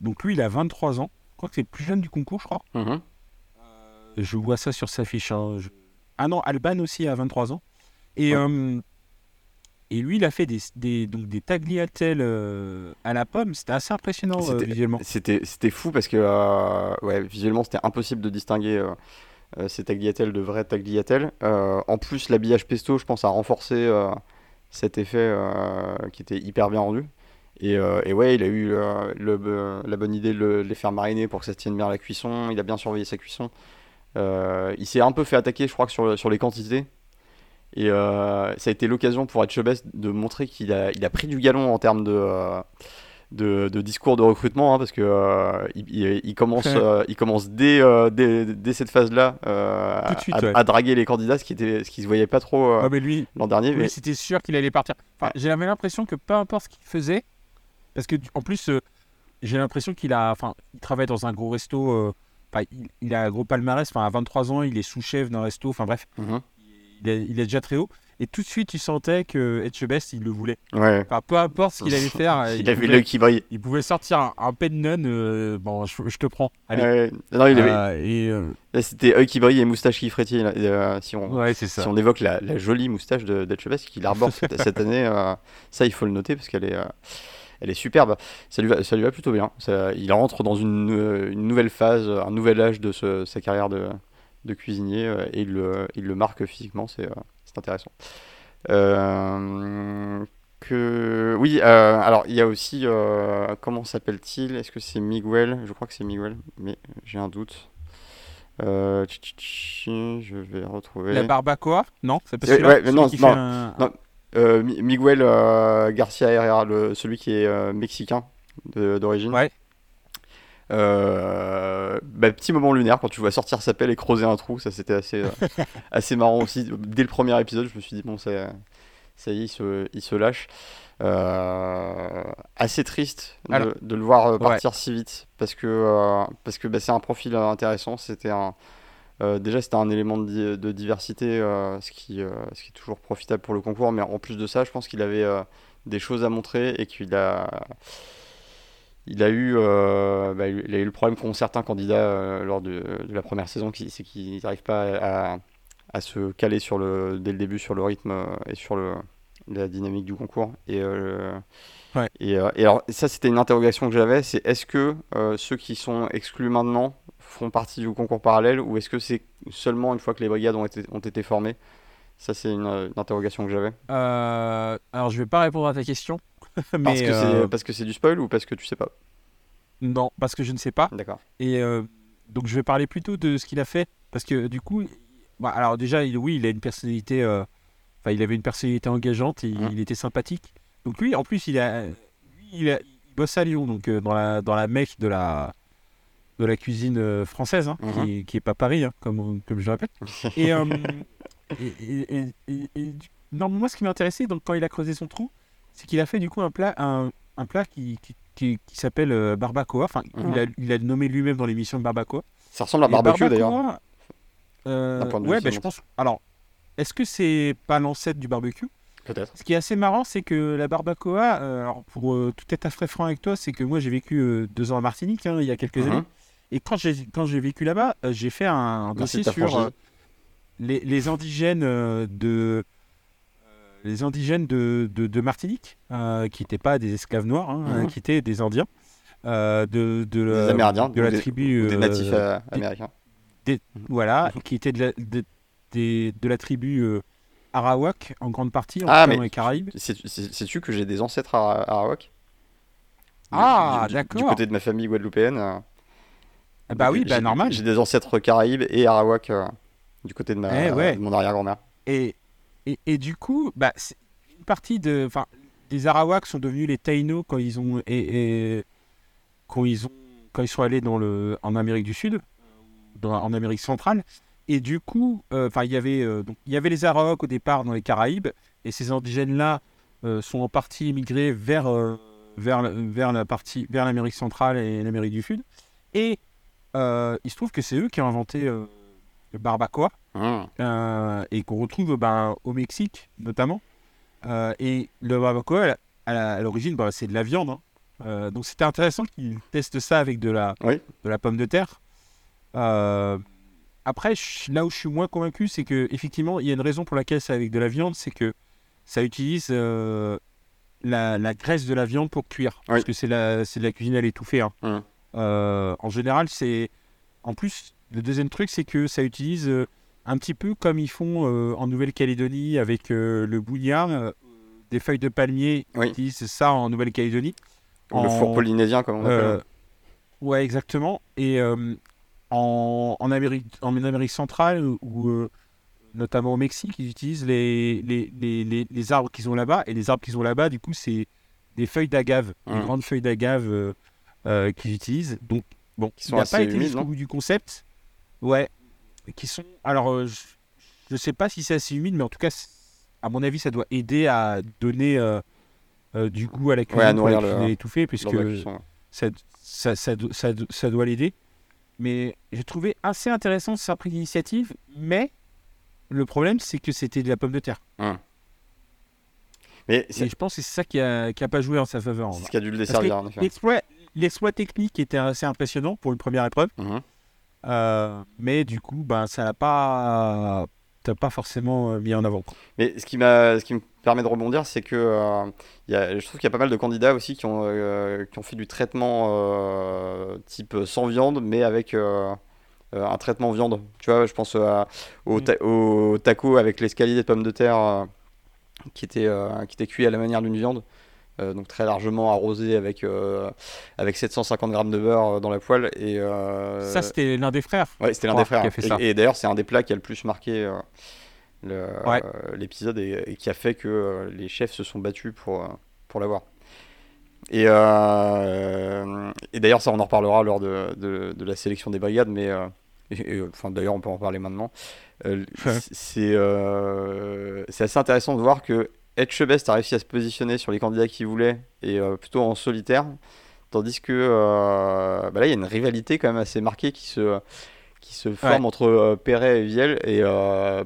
donc lui, il a 23 ans. Je crois que c'est le plus jeune du concours, je crois. Mhm. Je vois ça sur sa fiche. hein. Je- Ah non, Alban aussi a 23 ans. Et, Ouais. euh, et lui, il a fait des, des, donc des tagliatelles euh, à la pomme. C'était assez impressionnant euh, visuellement. C'était fou parce que euh, ouais, visuellement c'était impossible de distinguer ces tagliatelles de vraies tagliatelles. En plus, l'habillage pesto, je pense, a renforcé cet effet qui était hyper bien rendu. Et, et ouais, il a eu le- la bonne idée de, le- de les faire mariner pour que ça se tienne bien à la cuisson. Il a bien surveillé sa cuisson. Il s'est un peu fait attaquer, je crois, que sur, sur les quantités. Et euh, ça a été l'occasion pour Etchebest de montrer qu'il a, il a pris du galon en termes de, euh, de, de discours de recrutement, hein, parce que euh, il, commence, Ouais. euh, il commence dès, dès, dès cette phase-là suite, à, ouais. à draguer les candidats, ce qui était, ce qui se voyait pas trop Ouais, mais lui, l'an dernier. lui, mais- c'était sûr qu'il allait partir. Enfin, j'avais l'impression que peu importe ce qu'il faisait, parce que en plus, j'ai l'impression qu'il a, enfin, il travaille dans un gros resto. enfin, il, il a un gros palmarès. Enfin, à 23 ans, il est sous-chef d'un resto. Enfin bref, Mhm. Il est, il est déjà très haut. Et tout de suite, tu sentais que Etchebest, il le voulait. Ouais. Enfin, peu importe ce qu'il allait faire, (laughs) Il avait pouvait, l'œil qui brille. il pouvait sortir un, un pennon. euh, bon, je, je te prends. Allez. Ouais. Non, il avait- Euh, et, euh, là, c'était œil qui brille et moustache qui frétille. euh, si on, ouais, c'est Si ça. on évoque la, la jolie moustache de d'Etchebest qu'il arbore cette, (laughs) cette année, ça il faut le noter parce qu'elle est, elle est superbe. Ça lui va, ça lui va plutôt bien. Ça- il rentre dans une, une nouvelle phase, un nouvel âge de ce- sa carrière de, de cuisinier euh, et il le, il le marque physiquement, c'est euh, intéressant. Euh, que... Oui, euh, alors il y a aussi, euh, comment s'appelle-t-il? Est-ce que c'est Miguel? Je crois que c'est Miguel, mais j'ai un doute. Euh, je vais retrouver. La barbacoa? Non, c'est pas celui-là? ouais, mais Celui non, qui non, fait un- non. Euh, Mi- Miguel euh, Garcia Herrera, le, celui qui est euh, mexicain d'origine. Ouais. Euh, bah, petit moment lunaire quand tu vois sortir sa pelle et creuser un trou, ça c'était assez, euh, (laughs) assez marrant aussi. Dès le premier épisode, je me suis dit, bon, ça, ça y est, il se, il se lâche. Euh, assez triste de, Alors- de le voir Ouais. partir si vite parce que, parce que bah, c'est un profil intéressant. C'était un, déjà, c'était un élément de, de diversité, ce, qui, ce qui est toujours profitable pour le concours. Mais en plus de ça, je pense qu'il avait des choses à montrer et qu'il a, il a eu, euh, bah, il a eu le problème qu'ont certains candidats euh, lors de, de la première saison, c'est qu'ils n'arrivent pas à, à se caler sur le, dès le début sur le rythme euh, et sur le, la dynamique du concours. Et, euh, Ouais. et, et alors, ça, c'était une interrogation que j'avais c'est est-ce que ceux qui sont exclus maintenant font partie du concours parallèle ou est-ce que c'est seulement une fois que les brigades ont été, ont été formées? Ça, c'est une, une interrogation que j'avais. Alors, je vais pas répondre à ta question. Mais Parce que euh, c'est parce que c'est du spoil ou parce que tu sais pas Non, parce que je ne sais pas. D'accord. Et euh, donc, je vais parler plutôt de ce qu'il a fait. Parce que du coup, bah, alors déjà, il- oui, il a une personnalité. euh, Enfin, il avait une personnalité engageante et Mhm. il était sympathique. Donc, lui, en plus, il a. Il, a- il bosse à Lyon, donc euh, dans la, dans la mecque de la, de la cuisine euh, française, hein, Mhm. qui, qui est pas Paris, hein, comme, comme je le répète. Et, euh, et, non, moi, ce qui m'intéressait, donc quand il a creusé son trou, c'est qu'il a fait du coup un plat, un, un plat qui, qui, qui- qui s'appelle euh, barbacoa. Enfin, il, a, il a nommé lui-même dans l'émission de barbacoa. Ça ressemble à barbecue d'ailleurs. euh, ouais, ben, je pense. Alors, est-ce que c'est pas l'ancêtre du barbecue? Peut-être. Ce qui est assez marrant, c'est que la barbacoa, euh, alors pour euh, tout être à frais franc avec toi, c'est que moi j'ai vécu euh, deux ans à Martinique hein, il y a quelques Mhm. années. Et quand j'ai quand j'ai vécu là-bas, euh, j'ai fait un Merci dossier de ta sur euh, les, les indigènes euh, de les indigènes de, de, de Martinique, euh, qui n'étaient pas des esclaves noirs, hein, Mhm. qui étaient des Indiens, euh, de, de, Des la- Amérindiens, de la des- tribu, des euh, natifs des- américains. voilà, qui étaient de la, de, la tribu Arawak en grande partie, en Ah, mais- dans les Caraïbes. Sais- sais- Sais-tu que j'ai des ancêtres Arawak? Ah, d'accord. Du côté de ma famille guadeloupéenne. Ah bah oui, bah normal. J'ai des ancêtres caraïbes et Arawak du côté de, ma, Eh ouais. de mon arrière-grand-mère. Et, et, du coup, bah, une partie de, enfin, les Arawaks sont devenus les Taïnos quand ils ont et, quand ils ont quand ils sont allés dans le en Amérique du Sud, en Amérique centrale. Et du coup, euh, enfin, il y avait euh, donc il y avait les Arawaks au départ dans les Caraïbes, et ces indigènes-là euh, sont en partie immigrés vers, vers, vers la partie vers l'Amérique centrale et l'Amérique du Sud. Et il se trouve que c'est eux qui ont inventé le barbacoa Hum. euh, et qu'on retrouve ben, au Mexique notamment. Euh, et le barbacoa, à l'origine, bah, c'est de la viande. hein. Euh, donc c'était intéressant qu'ils testent ça avec de la, Oui. de la pomme de terre. Après, je- là où je suis moins convaincu, c'est que effectivement, il y a une raison pour laquelle c'est avec de la viande, c'est que ça utilise la, la graisse de la viande pour cuire, Oui. parce que c'est de la cuisine à l'étouffée. hein. Euh, en général, c'est en plus le deuxième truc, c'est que ça utilise euh, un petit peu comme ils font euh, en Nouvelle-Calédonie avec euh, le bouillard, euh, des feuilles de palmier. Oui. Ils utilisent ça en Nouvelle-Calédonie. Ou Le En- four polynésien, comme on appelle. ouais, exactement. Et en, en, Amérique, en Amérique centrale, ou notamment au Mexique, ils utilisent les, les, les, les, les arbres qu'ils ont là-bas. Et les arbres qu'ils ont là-bas, du coup, c'est des feuilles d'agave, des Mhm. grandes feuilles d'agave qu'ils utilisent. Donc, bon, Qui il sont n'a pas été humides, jusqu'au bout du concept. Ouais. Qui sont. Alors, euh, je ne sais pas si c'est assez humide, mais en tout cas, à mon avis, ça doit aider à donner euh, euh, du goût à la cuisine à pour la nourrir le- cuisine à puisque de la cuisson, ouais. ça, ça, ça, ça, do- ça doit l'aider. Mais j'ai trouvé assez intéressant sa prise d'initiative, mais le problème, c'est que c'était de la pomme de terre. Mais c'est Et je pense que c'est ça qui a, qui a pas joué en sa faveur. c'est ce qui a dû le desservir. L'exploit, technique était assez impressionnant pour une première épreuve, Mhm. Euh, mais du coup, ben, ça n'a pas, t'as pas forcément euh, mis en avant. Mais ce qui, m'a, ce qui me permet de rebondir, c'est que euh, y a, je trouve qu'il y a pas mal de candidats aussi qui ont, euh, qui ont fait du traitement euh, type sans viande, mais avec un traitement viande. Tu vois, je pense à- au, Mm. ta- au taco avec l'escalier de pommes de terre qui, était, qui était cuit à la manière d'une viande. Euh, donc très largement arrosé avec, euh, avec 750 grammes de beurre euh, dans la poêle. Et, euh, Ça, c'était l'un des frères. Ouais, c'était l'un des frères. qui a fait Et- ça. Et, d'ailleurs, c'est un des plats qui a le plus marqué Ouais. l'épisode et, et qui a fait que les chefs se sont battus pour, pour l'avoir. Et, et d'ailleurs, ça, on en reparlera lors de, de- de la sélection des brigades, mais et- et, enfin, d'ailleurs, on peut en parler maintenant. Euh, (laughs) c'est euh, c'est assez intéressant de voir que Etchebest a réussi à se positionner sur les candidats qu'il voulait et euh, plutôt en solitaire, tandis que euh, bah là, il y a une rivalité quand même assez marquée qui se, qui se forme entre euh, Perret et Viel, et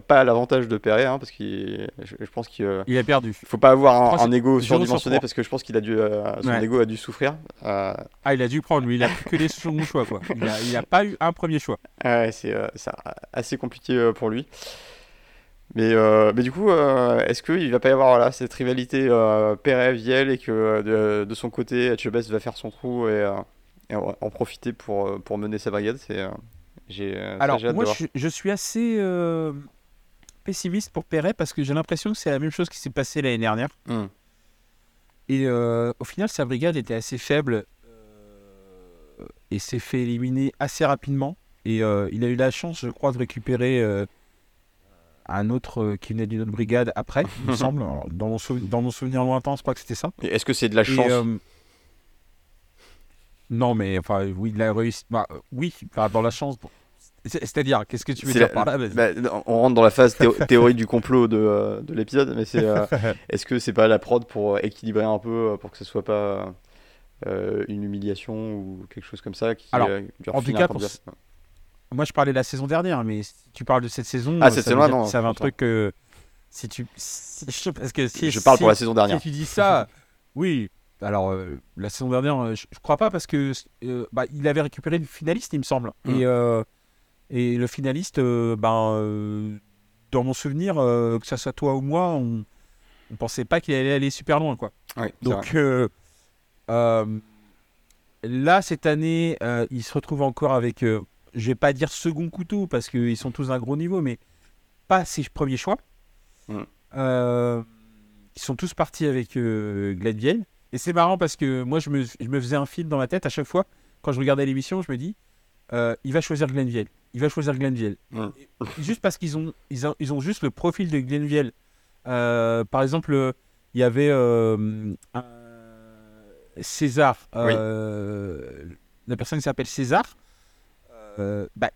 pas à l'avantage de Perret, hein, parce qu'il, je, je pense qu'il Il a perdu. faut pas avoir un, que un ego surdimensionné, parce que je pense qu'il a dû, son Ouais. ego a dû souffrir. Ah, il a dû prendre, lui. Il a que les seconds choix, quoi. Il a, il a pas eu un premier choix. Ouais, c'est assez compliqué pour lui. Mais, euh, mais du coup, euh, est-ce qu'il va pas y avoir voilà, cette rivalité euh, Perret-Viel et que euh, de, de son côté, Etchebest va faire son trou et, et en, en profiter pour, pour mener sa brigade C'est j'ai ça, Alors, moi, je, je suis assez pessimiste pour Perret parce que j'ai l'impression que c'est la même chose qui s'est passé l'année dernière. Hmm. Et au final, sa brigade était assez faible et s'est fait éliminer assez rapidement. Et il a eu la chance, je crois, de récupérer un autre euh, qui venait d'une autre brigade après, il me (laughs) semble. Alors, dans, mon souven- dans mon souvenir lointain, je crois que c'était ça. Est-ce que c'est de la chance euh, Non, mais enfin, oui, il a réussi. Bah, oui, enfin, dans la chance. bon. C'est-à-dire, qu'est-ce que tu veux dire la- par là. Bah, on rentre dans la phase théo- (laughs) théorie du complot de, euh, de l'épisode, mais c'est euh, (laughs) est-ce que c'est pas la prod pour équilibrer un peu, pour que ce soit pas euh, une humiliation ou quelque chose comme ça qui, Alors, en tout cas, pour Moi, je parlais de la saison dernière, mais si tu parles de cette saison, Ah, euh, cette ça veut dire non, ça va un truc que si tu, si- parce que si Je parle si- pour la saison dernière. Si tu dis ça, (laughs) oui. Alors euh, la saison dernière, euh, je, je crois pas parce que euh, bah, il avait récupéré le finaliste, il me semble, Mm. et euh, et le finaliste, euh, ben euh, dans mon souvenir, euh, que ça soit toi ou moi, on, on pensait pas qu'il allait aller super loin, quoi. Oui, Donc euh, euh, là, cette année, euh, il se retrouve encore avec, euh, je vais pas dire second couteau parce qu'ils sont tous d'un gros niveau, mais pas ses premiers choix. Euh, ils sont tous partis avec euh, Glenville. Et c'est marrant parce que moi, je me, je me faisais un film dans ma tête à chaque fois. Quand je regardais l'émission, je me dis, euh, il va choisir Glenville. Il va choisir Glenville. Et juste parce qu'ils ont, ils ont, ils ont juste le profil de Glenville. Euh, par exemple, il y avait un- César, la personne qui s'appelle César. Euh, bah,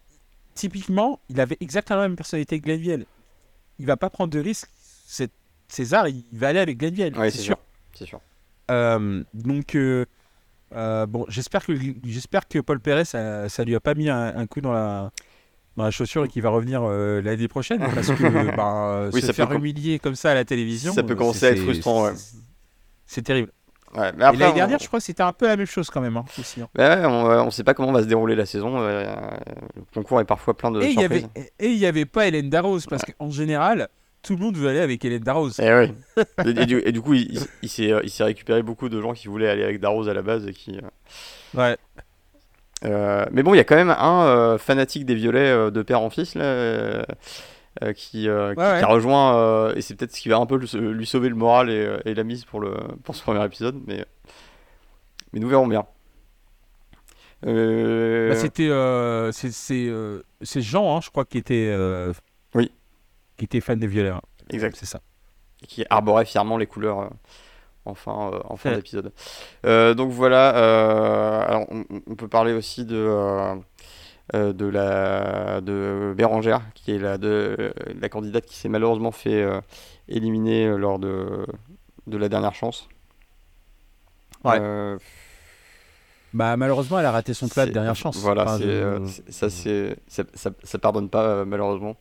typiquement, il avait exactement la même personnalité que Glenville. Il va pas prendre de risque. C'est César, il va aller avec Glenville, Ouais, c'est sûr. C'est sûr. Euh, donc, euh, bon, j'espère que, j'espère que Paul Perret, ça, ça lui a pas mis un, un coup dans la, dans la chaussure et qu'il va revenir euh, l'année prochaine. Parce que (laughs) Oui, se ça faire com- humilier comme ça à la télévision. Ça peut commencer à être frustrant, ouais. C'est terrible. Ouais, mais et l'année on- dernière, je crois que c'était un peu la même chose quand même. hein, aussi, hein. Ouais, on, on sait pas comment va se dérouler la saison. euh, le concours est parfois plein de Et y avait et il y avait pas Hélène Darroze parce qu'en général, tout le monde veut aller avec Hélène Darroze. (laughs) Et, ouais. et, du, et du coup, il, il- il s'est, euh, il s'est récupéré beaucoup de gens qui voulaient aller avec Darroze à la base. Et qui, euh, Ouais. euh, mais bon, il y a quand même un euh, fanatique des violets euh, de père en fils là, euh, euh, qui, euh, qui- Ouais, ouais. qui a rejoint. euh, et c'est peut-être ce qui va un peu lui, lui sauver le moral et, et la mise pour, le, pour ce premier épisode. Mais, mais nous verrons bien. Euh, Bah, c'était euh, c'est c'est euh, c'est Jean, hein, je crois, qui était euh, Oui. qui était fan des violets. hein. exact. C'est ça. et qui arborait fièrement les couleurs euh, en fin, euh, en fin Ouais. d'épisode. Euh, donc voilà, euh, alors on, on peut parler aussi de, euh, de, la, de Bérangère, qui est la, de, la candidate qui s'est malheureusement fait euh, éliminer euh, lors de, de la dernière chance. Ouais. Euh, Bah malheureusement, elle a raté son plat de dernière chance. Voilà, Enfin, ça, ça, ça, ça pardonne pas malheureusement.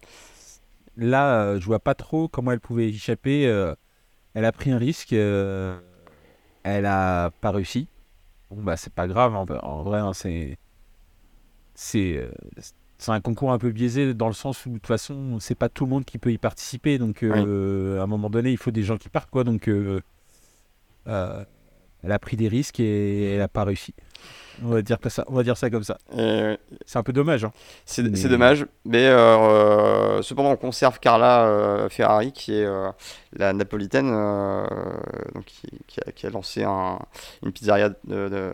Là, je vois pas trop comment elle pouvait échapper. elle a pris un risque. elle a pas réussi. Bon bah c'est pas grave. En, en vrai, hein, c'est c'est euh, c'est un concours un peu biaisé dans le sens où de toute façon, c'est pas tout le monde qui peut y participer. Donc euh, à un moment donné, il faut des gens qui partent quoi. Donc euh, euh, elle a pris des risques et elle a pas réussi. On va dire ça. On va dire ça comme ça. Et, C'est un peu dommage. hein. C'est Mais- c'est dommage, mais euh, euh, cependant on conserve Carla euh, Ferrari qui est euh, la napolitaine euh, donc qui, qui a, qui a lancé un- une pizzeria de- de-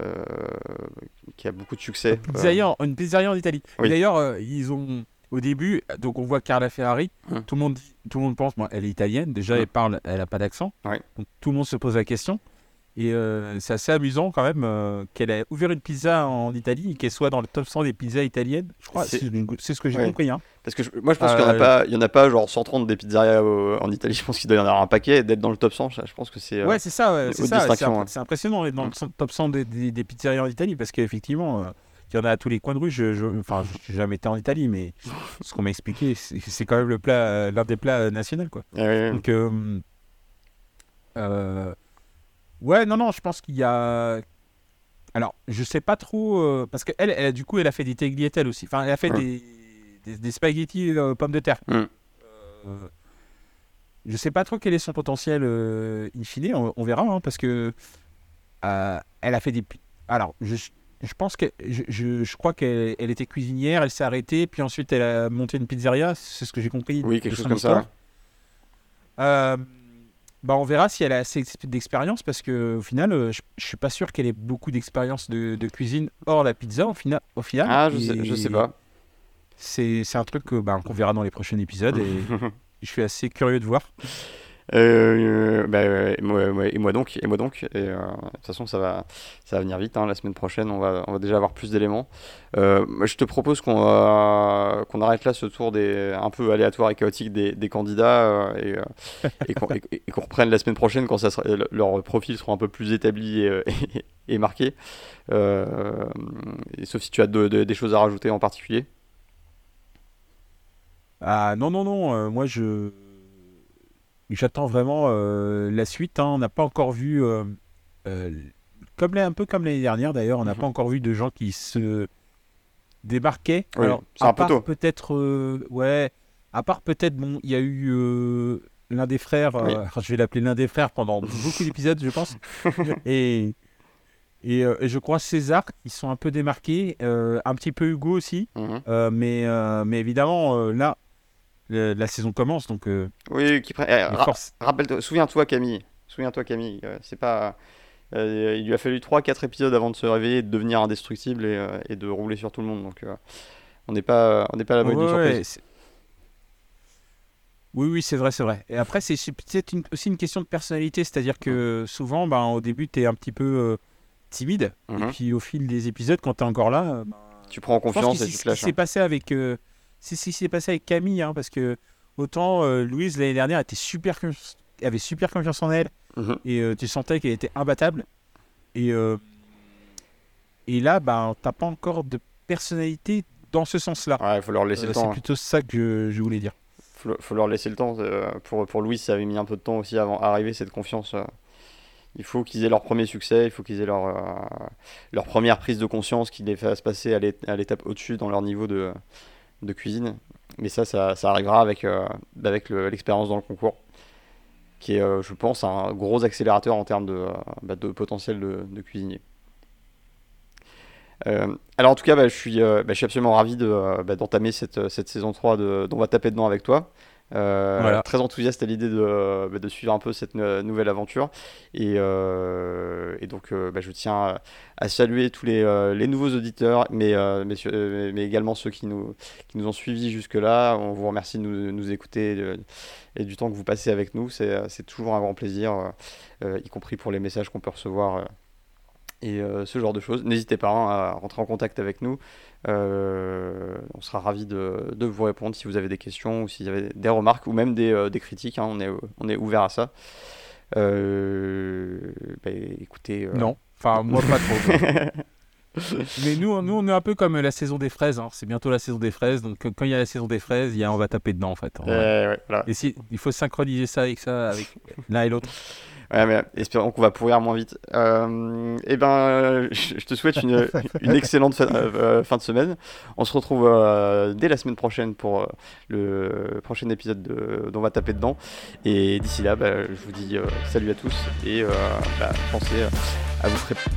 qui a beaucoup de succès. Une pizzeria, en- une pizzeria en Italie. Oui. D'ailleurs, euh, ils ont au début, donc on voit Carla Ferrari. Hum. Tout le monde, tout le monde pense, bon, elle est italienne. Déjà, Hum. elle parle, elle a pas d'accent. Ouais. Tout le monde se pose la question. Et euh, c'est assez amusant quand même euh, qu'elle ait ouvert une pizza en Italie et qu'elle soit dans le top 100 des pizzas italiennes. Je crois, C'est- c'est ce que j'ai Ouais. compris. Hein. Parce que je- moi je pense qu'il n'y en, a Euh, pas- il y en a pas genre 130 des pizzerias en Italie, je pense qu'il doit y en avoir un paquet, d'être dans le top 100, je pense que c'est... Ouais, c'est ça. ouais, c'est ça. C'est imp- impressionnant d'être dans le top 100 des, des, des pizzerias en Italie parce qu'effectivement, il y en a à tous les coins de rue. Je, je, enfin, je n'ai jamais été en Italie, mais ce qu'on m'a expliqué, c'est quand même le plat, l'un des plats nationaux, quoi. ouais, ouais, Donc, ouais, non, non, je pense qu'il y a. Alors, je sais pas trop euh, parce qu'elle, elle, du coup, elle a fait des tagliatelles aussi. Enfin, elle a fait des, des, des spaghettis euh, pommes de terre. Mm. Euh, je sais pas trop quel est son potentiel euh, in fine. On, on verra, hein, parce que euh, elle a fait des. pi- Alors, je, je pense que je, je, je crois qu'elle elle était cuisinière. Elle s'est arrêtée, puis ensuite elle a monté une pizzeria. C'est ce que j'ai compris. Oui, de quelque chose son comme ça, histoire. Euh, bah, on verra si elle a assez d'expérience parce que au final, euh, je, je suis pas sûr qu'elle ait beaucoup d'expérience de, de cuisine hors la pizza au final. Au final Ah, je sais, je sais pas. C'est un truc que, bah, qu'on verra dans les prochains épisodes et (laughs) je suis assez curieux de voir. Euh, bah, euh, et, moi, moi- et moi donc, et moi donc, et euh, de toute façon ça va, ça va venir vite. hein, la semaine prochaine, on va, on va déjà avoir plus d'éléments. Euh, je te propose qu'on qu'on arrête là ce tour des un peu aléatoire et chaotique des, des candidats euh, et, euh, et qu'on et- et reprenne la semaine prochaine quand ça sera, le- leurs profils seront un peu plus établis et, euh, (laughs) et, et marqués. Euh, et sauf si tu as de- de- des choses à rajouter en particulier. Ah non, non, non, euh, moi je. J'attends vraiment euh, la suite. hein. On n'a pas encore vu. euh, euh, comme les- un peu comme l'année dernière d'ailleurs, on n'a Mhm. pas encore vu de gens qui se débarquaient. Oui, Alors, à part peut-être. ouais. À part peut-être, bon, il y a eu l'un des frères. Oui. (laughs) je vais l'appeler l'un des frères pendant beaucoup d'épisodes, je pense. (laughs) et. Et, euh, et je crois César, ils sont un peu démarqués, euh, un petit peu Hugo aussi, Mhm. euh, mais, mais évidemment, là, le- la saison commence, donc euh, Oui, qui eh, ra- Rappelle-toi, souviens-toi Camille, souviens-toi Camille, euh, c'est pas, euh, il lui a fallu 3-4 épisodes avant de se réveiller, et de devenir indestructible et, euh, et de rouler sur tout le monde, donc on n'est pas, on n'est pas à la mode Ouais, surprise. Oui, oui, c'est vrai, c'est vrai. Et après, c'est peut-être aussi une question de personnalité, c'est-à-dire que souvent, ben, au début, tu es un petit peu timide, et Mhm. puis au fil des épisodes, quand tu es encore là, ben, Tu prends confiance et tu ce qui s'est hein. passé avec, euh, c'est ce qui s'est passé avec Camille, hein, parce que autant euh, Louise l'année dernière était super avait super confiance en elle Mhm. et euh, tu sentais qu'elle était imbattable. Et, euh, et là, bah, t'as pas encore de personnalité dans ce sens-là. Ouais, il faut leur laisser le c'est temps. hein. plutôt ça que je, voulais dire. faut, faut leur laisser le temps. Pour, pour Louis, ça avait mis un peu de temps aussi avant d'arriver, cette confiance. Il faut qu'ils aient leur premier succès, il faut qu'ils aient leur, leur première prise de conscience, qu'ils les fassent passer à l'étape au-dessus dans leur niveau de, de cuisine. Mais ça, ça, arrivera avec, euh, avec le- l'expérience dans le concours, qui est, euh, je pense, un gros accélérateur en termes de, euh, bah, de potentiel de, de cuisinier. Alors en tout cas, bah, je, suis, bah, je suis absolument ravi de, d'entamer cette, cette saison 3 de, dont on va taper dedans avec toi. Euh, Voilà. Très enthousiaste à l'idée de, euh, bah, de suivre un peu cette nou- nouvelle aventure. Et, euh, et donc euh, bah, je tiens à, saluer tous les, euh, les nouveaux auditeurs, mais, euh, mais, sur- euh, mais également ceux qui nous, qui nous ont suivis jusque-là. On vous remercie de nous, nous écouter euh, et du temps que vous passez avec nous. C'est, toujours un grand plaisir, euh, euh, y compris pour les messages qu'on peut recevoir. Et euh, ce genre de choses. N'hésitez pas hein, à rentrer en contact avec nous. Euh, on sera ravis de, de vous répondre si vous avez des questions ou s'il y avait des remarques ou même des, euh, des critiques. hein. on, est, on est ouvert à ça. Euh, bah, écoutez. euh, Non, enfin, moi pas trop. (laughs) Mais nous, nous, on est un peu comme la saison des fraises. hein. C'est bientôt la saison des fraises. Donc, quand il y a la saison des fraises, il y a, on va taper dedans, en fait. en vrai. euh, ouais, voilà. Et si, il faut synchroniser ça avec ça, avec l'un et l'autre. Ouais, mais espérons qu'on va pourrir moins vite. Euh, et ben, je te souhaite une, (laughs) une excellente fin, euh, fin de semaine. On se retrouve euh, dès la semaine prochaine pour euh, le prochain épisode de, dont on va taper dedans. Et d'ici là, bah, je vous dis salut à tous et bah, pensez à vous préparer.